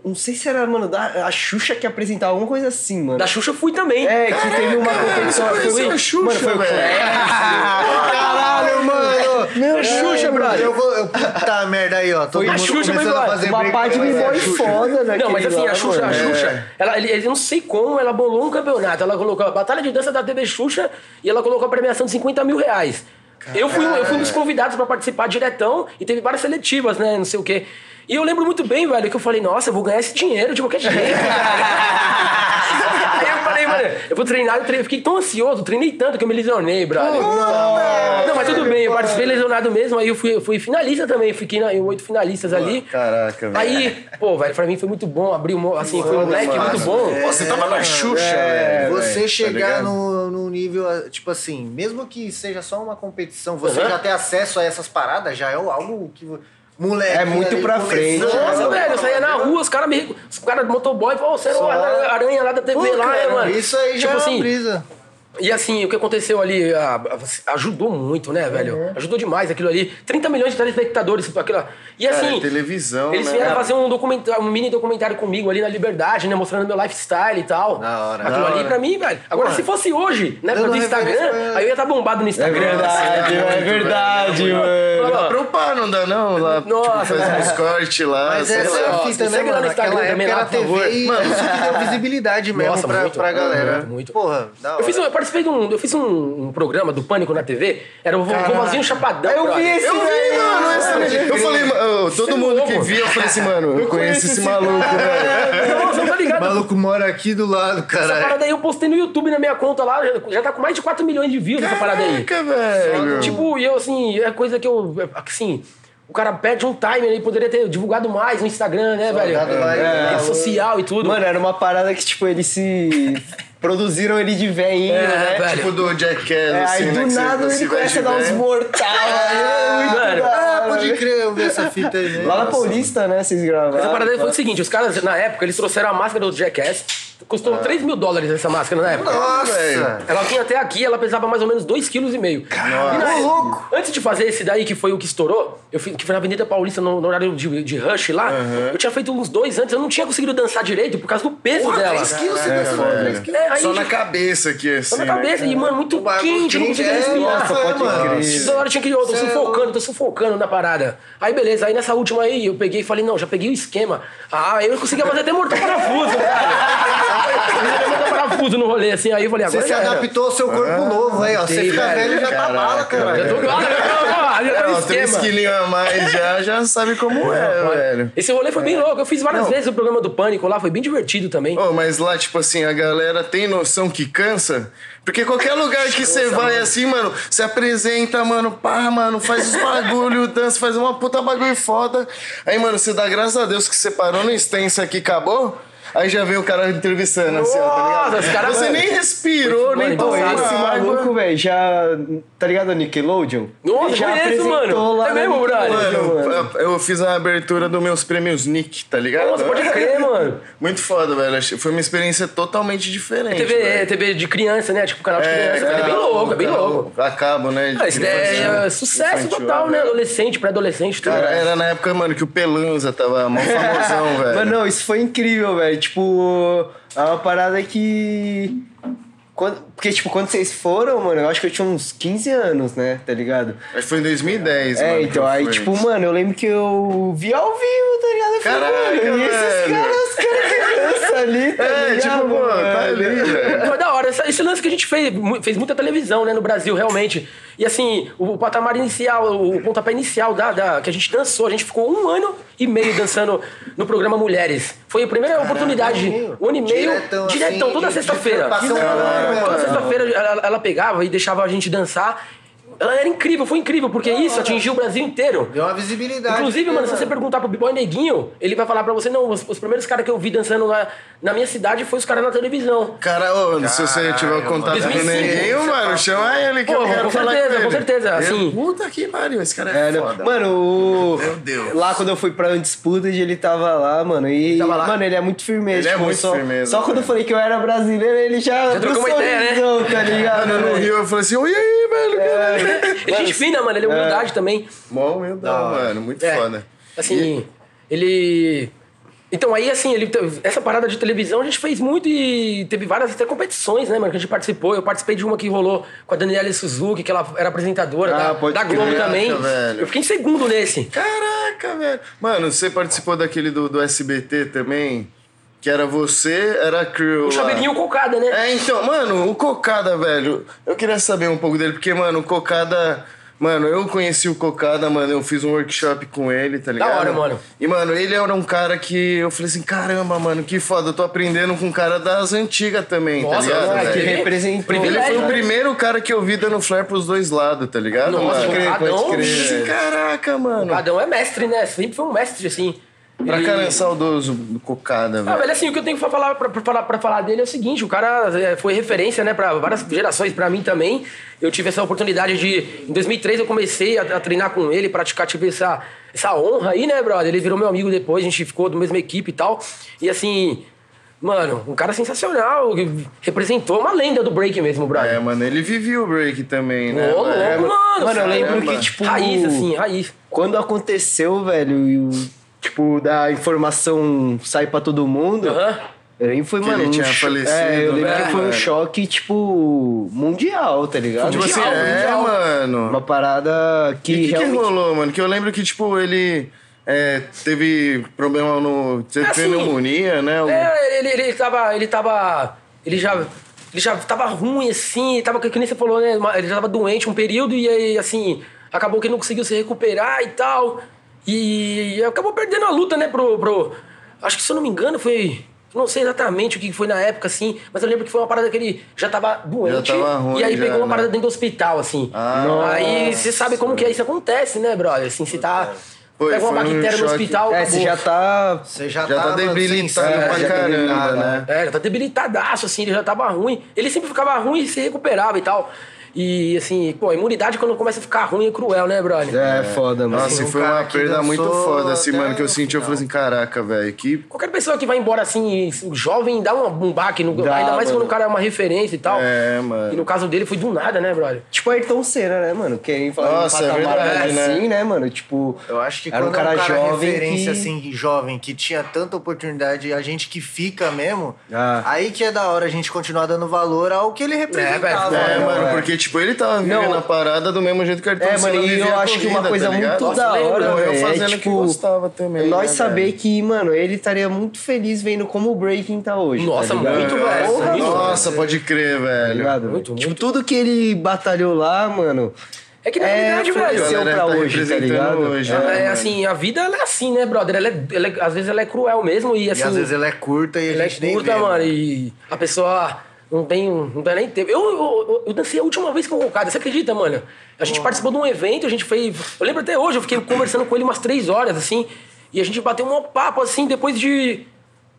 Não- sei se era, mano, da, a Xuxa que apresentava alguma coisa assim, mano. Da Xuxa eu fui também. É, que teve uma competição. Conheceu a Xuxa, mano, foi o velho? Caralho, mano! Meu Xuxa, brother. Eu vou. Eu, puta merda aí, ó. Todo Foi a Xuxa, mas, a fazer uma parte de a b-boy Xuxa. foda, né? Não, mas assim, a Xuxa, a mano. Xuxa, ela, ele- eu não sei como ela bolou um campeonato. Ela colocou a Batalha de Dança da TV Xuxa e ela colocou a premiação de 50 mil reais. Eu fui, eu fui um dos convidados pra participar diretão e teve várias seletivas, né? Não sei o quê. E eu lembro muito bem, velho, que eu falei, nossa, eu vou ganhar esse dinheiro de qualquer jeito. Aí eu falei, mano, eu vou treinar, eu treinei, eu fiquei tão ansioso, treinei tanto que eu me lesionei, brother. Não, mas tudo bem, eu participei lesionado mesmo, aí eu fui, eu fui finalista também, fiquei na- em oito finalistas ali. Caraca, velho. Aí, pô, velho, pra mim foi muito bom, abriu, assim, foi um mano. muito bom. Pô, você tava na Xuxa, É, velho. você tá chegar ligado? no, no nível, tipo assim, mesmo que seja só uma competição, você Uhum. já ter acesso a essas paradas já é algo que. Moleque. É muito pra frente, Nossa, velho, eu saía na rua, os caras me. Os caras do motoboy falaram, você era uma aranha lá da TV Pô, lá, cara, é, mano. Isso aí já tipo é assim, uma brisa. E assim, o que aconteceu ali a- a- ajudou muito, né, velho? Ajudou demais aquilo ali. 30 milhões de telespectadores, aquilo. E Cara, assim. é televisão, Eles né? vieram fazer um, documentário, um mini documentário comigo ali na Liberdade, né? Mostrando meu lifestyle e tal. Da hora. Aquilo Da ali hora. pra mim, velho. Agora, se fosse hoje, né, pra Instagram, aí eu ia estar bombado no É Instagram. verdade, é verdade, mano. Pra upar, não dá não? Lá, Nossa, tipo, faz uns cortes lá. Mas sei essa lá. é a fita, me né, segue lá mano? no Instagram Naquela também, época lá, era. TV Mano, isso que deu visibilidade mesmo Nossa, pra, muito. pra galera. Muito, muito. Porra, da hora. Eu, fiz um- eu participei de um. Eu fiz um, um programa do Pânico na TV. Era o Vovozinho Chapadão. Eu vi esse Eu vi, velho, mano, mano. esse- Eu falei, mano, todo Você é mundo que via, eu falei assim, mano, eu conheço esse maluco, velho. Nossa, não tá O ligado? maluco mora aqui do lado, Essa caralho. parada aí eu postei no YouTube na minha conta lá, já- já tá com mais de 4 milhões de views essa parada aí. Caraca, velho. Tipo, e eu assim, é coisa que eu. Assim, o cara perde um time ali, poderia ter divulgado mais no Instagram, né, velho? dado É, rede social e tudo. Mano, era uma parada que, tipo, eles se. produziram ele de veinho, É, né? velho. Tipo do Jackass, É, assim, aí né, do que nada ele se começa a dar uns mortal. É, Mano. da Ah, pode crer, eu vi essa fita aí. né? Lá na Paulista, né, vocês gravaram. Essa parada foi o seguinte: os caras, na época, eles trouxeram a máscara do Jackass. Custou 3 mil dólares essa máscara na época. Nossa! Ela vinha até aqui, ela pesava mais ou menos 2,5 kg. E na- louco! Antes de fazer esse daí, que foi o que estourou, eu fui, que foi na Avenida Paulista, no, no horário de, de rush lá, eu tinha feito uns dois antes, eu não tinha conseguido dançar direito por causa do peso dela. 3 quilos você dançou, velho. 3 quilos. É, aí, Só na cabeça aqui, assim. Só na cabeça, e mano, muito bagulho quente, não conseguia é, respirar. nossa, pode mano. Toda hora tinha que ir, eu tô Cê é sufocando, tô sufocando na parada. Aí beleza, aí nessa última aí eu peguei e falei, não, já peguei o esquema. Ah, eu conseguia fazer até mortal parafuso, velho. Eu conseguia até mortal parafuso no rolê, assim, aí eu falei, agora Você se já adaptou ao seu corpo novo, aí, ó. Você fica velho. e já tá bala, Já caralho. tô, ah, já ah, já no Não, três esquema. quilinhos a mais já, já sabe como é, velho. Esse rolê foi bem louco. Eu fiz várias vezes o programa do Pânico lá, foi bem divertido também. Oh, mas lá, tipo assim, a galera tem noção que cansa? Porque qualquer lugar que você vai assim, mano, se apresenta, mano, pá, mano, faz os bagulho, dança, faz uma puta bagulho foda. Aí, mano, você dá graças a Deus que você parou no extenso aqui, acabou. Aí já vem o cara entrevistando assim, ó, tá ligado? Nossa, os caras- Você nem respirou, Mano, nem tomou Esse água. maluco, velho, já. Tá ligado a Nickelodeon? Nossa, já conheço, mano. lá É mesmo, brother? Mano, eu- fiz a abertura dos meus prêmios Nick, tá ligado? Nossa, pode crer, mano. Muito foda, velho. Foi uma experiência totalmente diferente. TV, é. TV de criança, né? Tipo, canal de criança. É, bem louco, é bem louco. A cabo, né? Ah, isso daí é sucesso Infantil, total, né? Adolescente, pré-adolescente, tudo. Cara, era na época, mano, que o Pelanza tava mó famosão, velho. Mas não, isso foi incrível, velho. Tipo, é uma parada que. Quando- porque, tipo, quando vocês foram, mano, eu acho que eu tinha uns 15 anos, né? Tá ligado? Acho que foi em 2010, mano. É, então, aí, fui. tipo, mano, eu lembro que eu vi ao vivo, tá ligado? Eu falei, Caraca, mano, e esses caras, os caras criança ali, tá É, ligado? tipo, pô, tá mano? ali, velho. Foi da hora. Esse lance que a gente fez, fez muita televisão, né, no Brasil, realmente. E assim, o, o patamar inicial, o pontapé inicial da, da- que a gente dançou, a gente ficou um ano e meio dançando no programa Mulheres. Foi a primeira oportunidade. Um ano e meio, Diretão, diretão, assim, toda sexta-feira. Toda sexta-feira ela, ela pegava e deixava a gente dançar. Ela era incrível, foi incrível, porque isso atingiu o Brasil inteiro. Deu uma visibilidade. Inclusive, mano, se né, você perguntar pro B-Boy Neguinho, ele vai falar pra você, não, os, os primeiros caras que eu vi dançando na, na minha cidade foi os caras na televisão. Cara, ô, se você tiver o contato com 2005, ninguém, mano, chama ele que eu Porra, quero com falar certeza, com ele. com certeza, Eu- assim. Puta que pariu, esse cara É, é, foda. Mano, o... Meu Deus. lá quando eu fui pra Undisputed, ele tava lá, mano. E, tava lá? mano, ele é muito firmeza. Ele é tipo, muito só, firmeza, Só quando eu falei que eu era brasileiro, ele já. Já trocou uma ideia, né? tá ligado? Mano, no? Rio eu falei assim, oi aí, velho. cara. Ele é gente fina, mano, ele é humildade também. Mó humildão, mano, muito É, foda. Assim, ele. Então, aí, assim, ele, essa parada de televisão a gente fez muito e teve várias até competições, né, mano, que a gente participou. Eu participei de uma que rolou com a Daniela Suzuki, que ela era apresentadora Ah, da, pode da Globo crer, também. velho. Eu fiquei em segundo nesse. Caraca, velho. Mano, você participou daquele do, do SBT também? Que era você, era a Crew. O. Chaveirinho Cocada, né? É, então, mano, o Cocada, velho, eu queria saber um pouco dele, porque, mano, o Cocada. Mano, eu conheci o Cocada, mano, eu fiz um workshop com ele, tá ligado? hora, mano. E, mano, ele era um cara que eu falei assim: caramba, mano, que foda, eu tô aprendendo com um cara das antigas também, Nossa, tá ligado? moleque, que representou. Ele foi o primeiro cara que eu vi dando flare pros dois lados, tá ligado? Nossa, mano? pode crer, pode Eu crer. Caraca, mano. Cadão é mestre, né? Sempre foi um mestre, assim. Pra cara é saudoso do Cocada, Ah, velho. velho, assim, o que eu tenho pra falar, pra, pra falar, pra falar dele é o seguinte, o cara é, foi referência, né, pra várias gerações, pra mim também. Eu tive essa oportunidade de... Em 2003 eu comecei a, a treinar com ele, praticar, tive essa, essa honra aí, né, brother? Ele virou meu amigo depois, a gente ficou da mesma equipe e tal. E assim... Mano, um cara sensacional, que representou uma lenda do break mesmo, brother. É, mano, ele vivia o break também, né? Ô, louco, velho? mano. Mano, eu lembro que, tipo. Raiz, assim, raiz. Quando aconteceu, velho, e o. Tipo, da informação sai pra todo mundo. Aham. Eu lembro que foi, Que mano. ele um tinha falecido, É, eu lembro né, que foi um mano? choque, tipo, mundial, tá ligado? Tipo assim, Mundial, é, mundial. mano. Uma parada que o que, que realmente. rolou, mano? Que eu lembro que, tipo, ele é, teve problema no. Teve É assim, pneumonia, né? Algum- É, ele, ele, ele tava. Ele tava. Ele já. Ele já tava ruim, assim, tava, que nem você falou, né? Ele já tava doente um período e aí, assim, acabou que ele não conseguiu se recuperar e tal. E acabou perdendo a luta, né, pro. pro acho que se eu não me engano, foi. Não sei exatamente o que foi na época, assim, mas eu lembro que foi uma parada que ele já tava doente. tava ruim e aí já, pegou uma né? parada dentro do hospital, assim. Ah, aí você sabe como que é isso acontece, né, brother? Assim, você tá. Foi- pega uma foi um bactéria no hospital. É, você já tá. Você já, Já tá debilitado sem pra caramba, debilitado, né? É, já tá debilitadaço, assim, ele já tava ruim. Ele sempre ficava ruim e se recuperava e tal. E, assim, pô, a imunidade quando começa a ficar ruim é cruel, né, brother? É, foda, mano. Nossa, e um foi uma perda muito foda, assim, mano, que eu senti. Eu falei assim, caraca, velho, que. Qualquer pessoa que vai embora, assim, jovem, dá um, um baque, no, Dá, ainda mais mano. quando o cara é uma referência e tal. É, mano. E no caso dele foi do nada, né, brother? Tipo Ayrton Senna, né, mano? Quem fala Nossa, é verdade, né? assim, né, mano? Tipo. Eu acho que era quando um cara, é um cara jovem referência, que... assim, jovem, que tinha tanta oportunidade, a gente que fica mesmo, Ah. aí que é da hora a gente continuar dando valor ao que ele representava. velho. É, né, mano, é. Porque, tipo, ele tava vivendo Não. a parada do mesmo jeito que o Ayrton É, mano, e eu acho que uma corrida, coisa tá muito? Nossa, da hora, eu velho, é, fazendo que tipo, gostava também, Nós né, saber velho? que, mano, ele estaria muito feliz vendo como o breaking tá hoje. Nossa, tá muito, velho. Nossa, pode crer, Tá velho. ligado? Muito, Tipo, muito. tudo que ele batalhou lá, mano. É que na É, realidade, velho. pra tá hoje, tá ligado? hoje, É, né, é, mano? assim, a vida ela é assim, né, brother? Ela é, ela é- às vezes ela é cruel mesmo e assim. E às vezes ela é curta e a Ela é gente nem curta, vê, mano, e a pessoa não tem, não tem nem tempo. Eu, eu, eu- dancei a última vez com o Cocada, você acredita, mano? A gente participou de um evento, a gente fez. Eu lembro até hoje, eu fiquei conversando com ele umas três horas, assim, e a gente bateu um papo, assim, depois de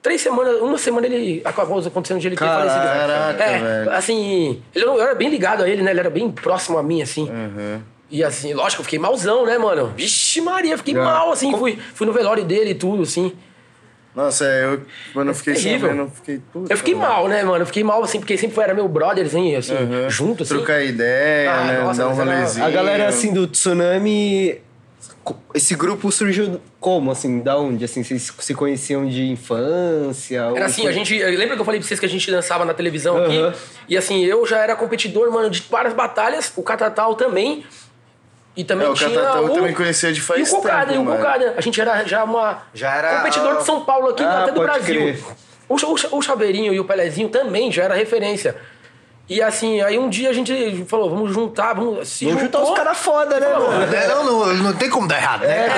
Três semanas, uma semana ele acabou acontecendo de ele ter Caraca, falecido. caraca, é, velho. assim, ele, eu era bem ligado a ele, né? Ele era bem próximo a mim, assim. Uhum. E assim, lógico, eu fiquei malzão, né, mano? Vixe Maria, fiquei mal, assim, fui, fui no velório dele e tudo, assim. Nossa, é, eu, quando eu fiquei terrível. sabendo, eu fiquei... puta, Eu fiquei mano. mal, né, mano? Eu fiquei mal, assim, porque sempre foi, era meu brother, assim, assim Uhum. junto, assim. Trocar ideia, Ah, né? nossa, dar um rolezinho. A galera, assim, do Tsunami... Esse grupo surgiu como, assim? Da onde? Assim, vocês se conheciam de infância? Era assim, foi- a gente. Lembra que eu falei pra vocês que a gente dançava na televisão Aham. aqui? E assim, eu já era competidor, mano, de várias batalhas, o Catatal também. E também É, o tinha. Catatal eu o... também conhecia de faz E o Cocada, tempo, e o. Cocada. A gente era já uma. Já era, Competidor ah, de São Paulo aqui, ah, até do Brasil. crer. O, o, o Chaveirinho e o Pelezinho também já era referência. E assim, aí um dia a gente falou, vamos juntar, vamos se Vamos juntar os caras foda, né, mano? É, Não, não, não tem como dar errado, né?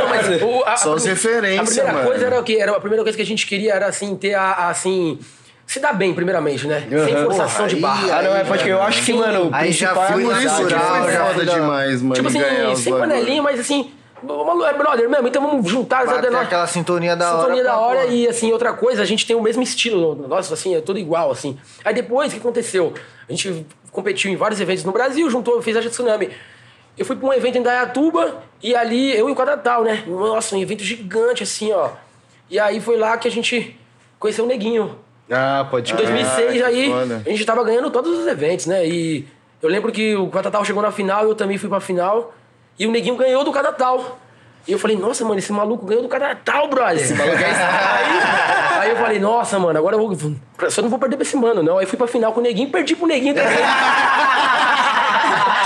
Não, mas o- a- Só as referências, A primeira mano. coisa era o quê? Era a primeira coisa que a gente queria era assim ter a, a, assim se dar bem primeiramente, né? Sem Aham. forçação de Aí- barra. Ah, não, é, pode que eu acho que, mano, o Aí já fui é na Por isso que amizade, natural, foi já da- demais, mano. Tipo assim, sem panelinha, mas assim, malu- é brother mesmo, então vamos juntar Pra as ter aquela sintonia da hora. Sintonia da hora porra. e assim, outra coisa, a gente tem o mesmo estilo, nossa, assim, é tudo igual, assim. Aí depois, o que aconteceu? A gente competiu em vários eventos no Brasil, juntou, fez a Tsunami. Eu fui pra um evento em Dayatuba e ali, eu e o Quadratal, né? Nossa, um evento gigante, assim, ó. E aí foi lá que a gente conheceu o Neguinho. Ah, pode Em crer. 2006, que aí, foda. a gente tava ganhando todos os eventos, né? E eu lembro que o Catatal chegou na final, eu também fui pra final. E o Neguinho ganhou do Catatal. E eu falei, nossa, mano, esse maluco ganhou do Catatal, brother. Esse maluco é aí, aí eu falei, nossa, mano, agora eu vou. Só não vou perder pra esse mano, não. Aí fui pra final com o Neguinho e perdi pro Neguinho também.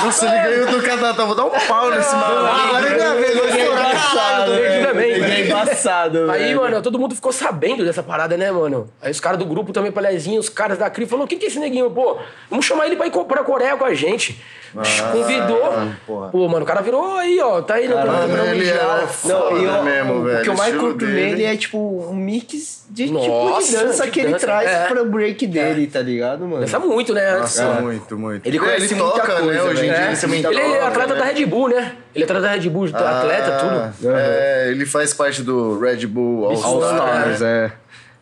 Nossa, ele ganhou do Catatal. Vou dar um pau nesse maluco. Agora Ele embaçado, Ele velho. também, Ele é velho. Embaçado, Aí, velho. mano, todo mundo ficou sabendo dessa parada, né, mano? Aí os caras do grupo também, Pelezinho, os caras da CRI, falaram: o que, que é esse neguinho? Pô, vamos chamar ele pra ir co- pra Coreia com a gente. Convidou. porra. Pô, mano, o cara virou aí, ó. Tá aí no ele era Não, foda eu, mesmo, o velho. que eu mais curto dele. nele é, tipo, um mix de tipo de Nossa, dança de que ele dança, traz é. pro break dele, tá ligado, mano? Dança muito, né? Nossa, É. muito, muito. Ele conhece ele muita toca, coisa, né? Hoje em dia É, ele Ele é toca, atleta né? da Red Bull, né? Ele é atleta da Red Bull, atleta, Ah, tudo. É, ele faz parte do Red Bull All, All Stars. É.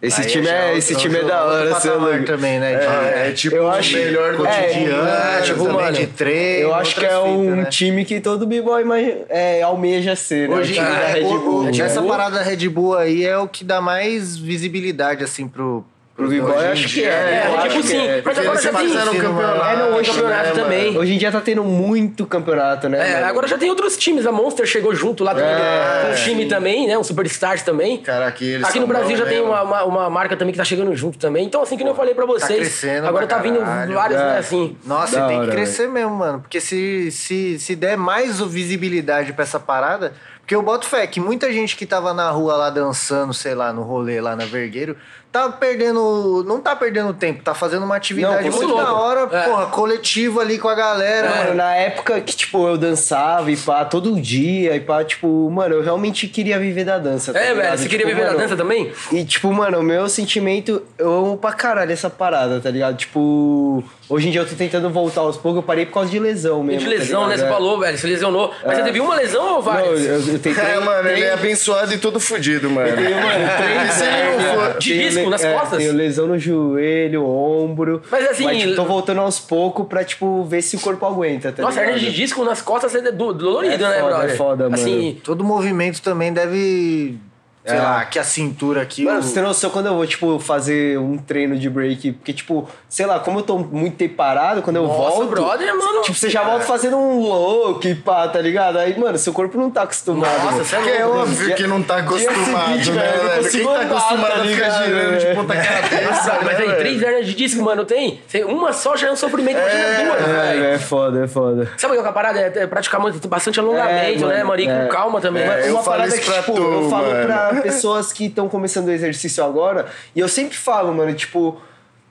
Esse Aí time já é, esse time é da hora, seu também, né? É, é tipo Eu o acho- melhor do é, cotidiano. é, tipo, também de treino. Eu acho que é um fitas, né? time que todo b-boy é, almeja ser, né? Hoje, o time da é, Red o- Bull. essa parada da Red Bull aí é o que dá mais visibilidade, assim, pro. Pro b-boy, hoje em acho que é. É, tipo acho que sim. é. Mas agora já tem. um campeonato. É, não, hoje- campeonato né, também. mano? Hoje em dia tá tendo muito campeonato, né? É, mano? agora já tem outros times. A Monster chegou junto lá. É, com um time também, né? Um Superstars também. Cara, aqui eles Aqui no Brasil já tem uma, uma, uma marca também que tá chegando junto também. Então, assim, que nem eu falei pra vocês. crescendo agora tá vindo caralho. vários, É. né, assim. Nossa, Da tem hora, que crescer mesmo, mano. Porque se, se, se der mais visibilidade pra essa parada. Porque eu boto fé que muita gente que tava na rua lá dançando, sei lá, no rolê lá na Vergueiro, tá perdendo. Não tá perdendo tempo, tá fazendo uma atividade Não, muito da hora, É. porra, coletiva ali com a galera. Mano, na época que, tipo, eu dançava e pá, todo dia e pá, tipo, mano, eu realmente queria viver da dança. tá É, ligado? velho. Você Tipo, queria viver mano, na dança também? E, tipo, mano, o meu sentimento, eu amo pra caralho essa parada, tá ligado? Tipo, hoje em dia eu tô tentando voltar aos poucos, eu parei por causa de lesão mesmo. De tá lesão, né? ligado? Você É. falou, velho. Você lesionou. Mas você teve uma lesão ou Não, várias? eu, eu tentei. É, mano, ele é abençoado e todo fudido, mano. tenho, mano, três Se ele não hérnias, for- De tenho le- nas é, costas? Tenho lesão no joelho, ombro. Mas, assim, Mas, tipo, tô voltando aos poucos pra, tipo, ver se o corpo aguenta, tá Nossa, ligado? hernia de disco nas costas é do- dolorido, É né, foda, brother? é foda, mano. Assim, Todo movimento também deve. Sei É. lá, aqui a cintura aqui. Mano, você tem noção quando eu vou, tipo, fazer um treino de break? Porque, tipo, sei lá, como eu tô muito tempo parado, quando eu Nossa, volto. brother, mano. Tipo, você já volta fazendo um look e pá, tá ligado? Aí, mano, seu corpo não tá acostumado. Nossa, mano. você é Porque é óbvio que não tá Dia acostumado, seguinte, né, velho, eu não velho? Quem consigo tá andar, acostumado tá a ficar girando de ponta cabeça, Nossa, mas né, aí, três hernias de disco, mano, tem? Uma só já é um sofrimento, imagina duas, É, velho. é foda, é foda. Sabe o que é a parada? É é praticar muito, bastante alongamento, É, né, mano? E é. com calma também. É, Mas eu uma parada que, pra tipo, eu falo mano. Pessoas que estão começando o exercício agora, e eu sempre falo, mano, tipo,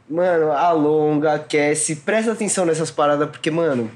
mano, alonga, aquece, presta atenção nessas paradas, porque, mano,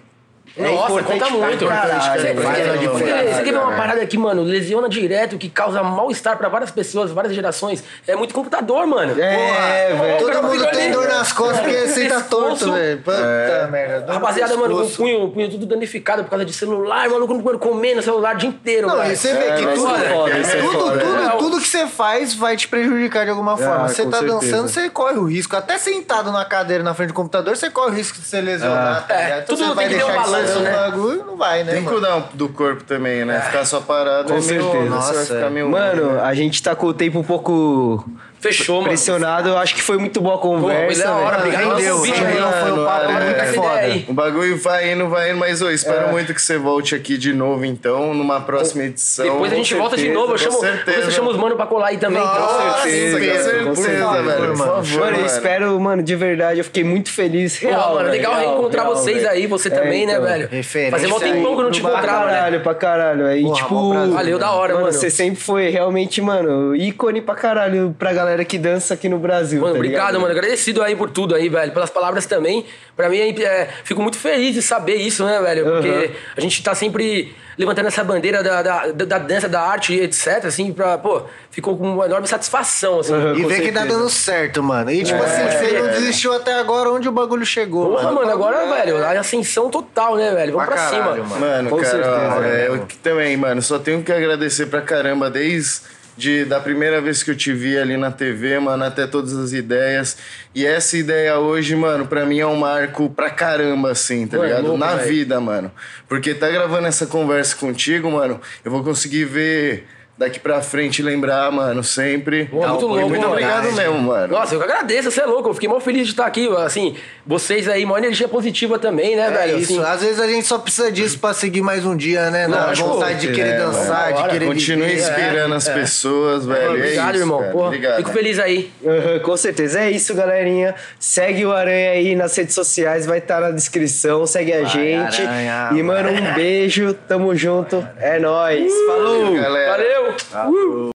É Nossa, importante conta muito. caralho, Você- quer ver uma parada aqui, mano? Lesiona direto, que causa mal-estar pra várias pessoas, várias gerações. É muito computador, mano. É, velho. Todo mundo tem dor nas costas porque você tá torto, velho. Puta merda. dor no Rapaziada, mano, com o punho, o punho tudo danificado por causa de celular, maluco, comendo celular o dia inteiro, Não, e você vê que mas tudo, é é tudo, tudo, É. que você faz vai te prejudicar de alguma forma. você tá dançando, você corre o risco. Até sentado na cadeira na frente do computador, você corre o risco de se lesionar. tá É, ligado? Então tudo tem que ter um deixar fazer né? bagulho, não vai, né? Tem que mano? cuidar do corpo também, né? Ficar só parado Com é meio... certeza. Você vai Nossa, ficar meio... Mano, a gente tá com o tempo um pouco Fechou, mano. pressionado. Eu acho que foi muito boa a Pô, foi conversa, da hora, velho. obrigado pelo convite, mano. foi um papo É, muito essa foda. O bagulho vai indo, vai indo, mas eu espero muito que você volte aqui de novo, então, numa próxima edição. Depois a gente volta de certeza, novo. Eu com chamo, certeza. você chama os mano pra colar aí também. Nossa, então. Com certeza, com certeza, com certeza, velho. Por mano. favor, Mano, eu mano. espero, mano, de verdade, eu fiquei muito feliz. Pô, Real, mano, velho, legal real, reencontrar real, vocês velho. aí, você É, também, né, então. velho? Referência Fazia mó aí. tempão que eu não te Pra encontrava, né? caralho, pra caralho. Aí, tipo. Valeu, da hora, mano. Você sempre foi realmente, mano, ícone pra caralho pra galera que dança aqui no Brasil. Mano, tá obrigado, ligado? mano. Agradecido aí por tudo aí, velho. Pelas palavras também. Pra mim, é, fico muito feliz de saber isso, né, velho? Porque Uhum. a gente tá sempre levantando essa bandeira da, da, da- da dança, da arte etc, assim, pra, pô, ficou com uma enorme satisfação, assim. Uhum. E ver que tá dando certo, mano. E tipo assim, você não desistiu até agora onde o bagulho chegou, Porra, mano. mano, agora, velho, a ascensão total, né, velho? Vamos Pra pra, caralho, cima. mano. Mano, Com cara, certeza, ó, né, é, eu também, mano, só tenho que agradecer pra caramba desde de, da primeira vez que eu te vi ali na TV, mano, até todas as ideias. E essa ideia hoje, mano, pra mim é um marco pra caramba, assim, tá Mano, ligado? louco, na velho. vida, mano. Porque tá gravando essa conversa contigo, mano, eu vou conseguir ver daqui pra frente, lembrar, mano, sempre. Pô, muito louco, muito mano. obrigado mesmo, mano. Nossa, eu que agradeço, você é louco. Eu fiquei mal feliz de estar aqui. Assim, vocês aí, uma energia positiva também, né, É velho? isso, Assim, às vezes a gente só precisa disso pra seguir mais um dia, né? Na Lógico, vontade de querer é, dançar, da de querer Continue viver. inspirando as pessoas, velho. obrigado, é isso, irmão. cara. Porra, Obrigado. fico feliz aí. Uhum, com certeza. É isso, galerinha. Segue o Aranha aí nas redes sociais, vai estar na descrição. Segue a gente. Aranha, e, mano, um beijo. Tamo junto. É nóis. Falou! Galera. Valeu! Uh!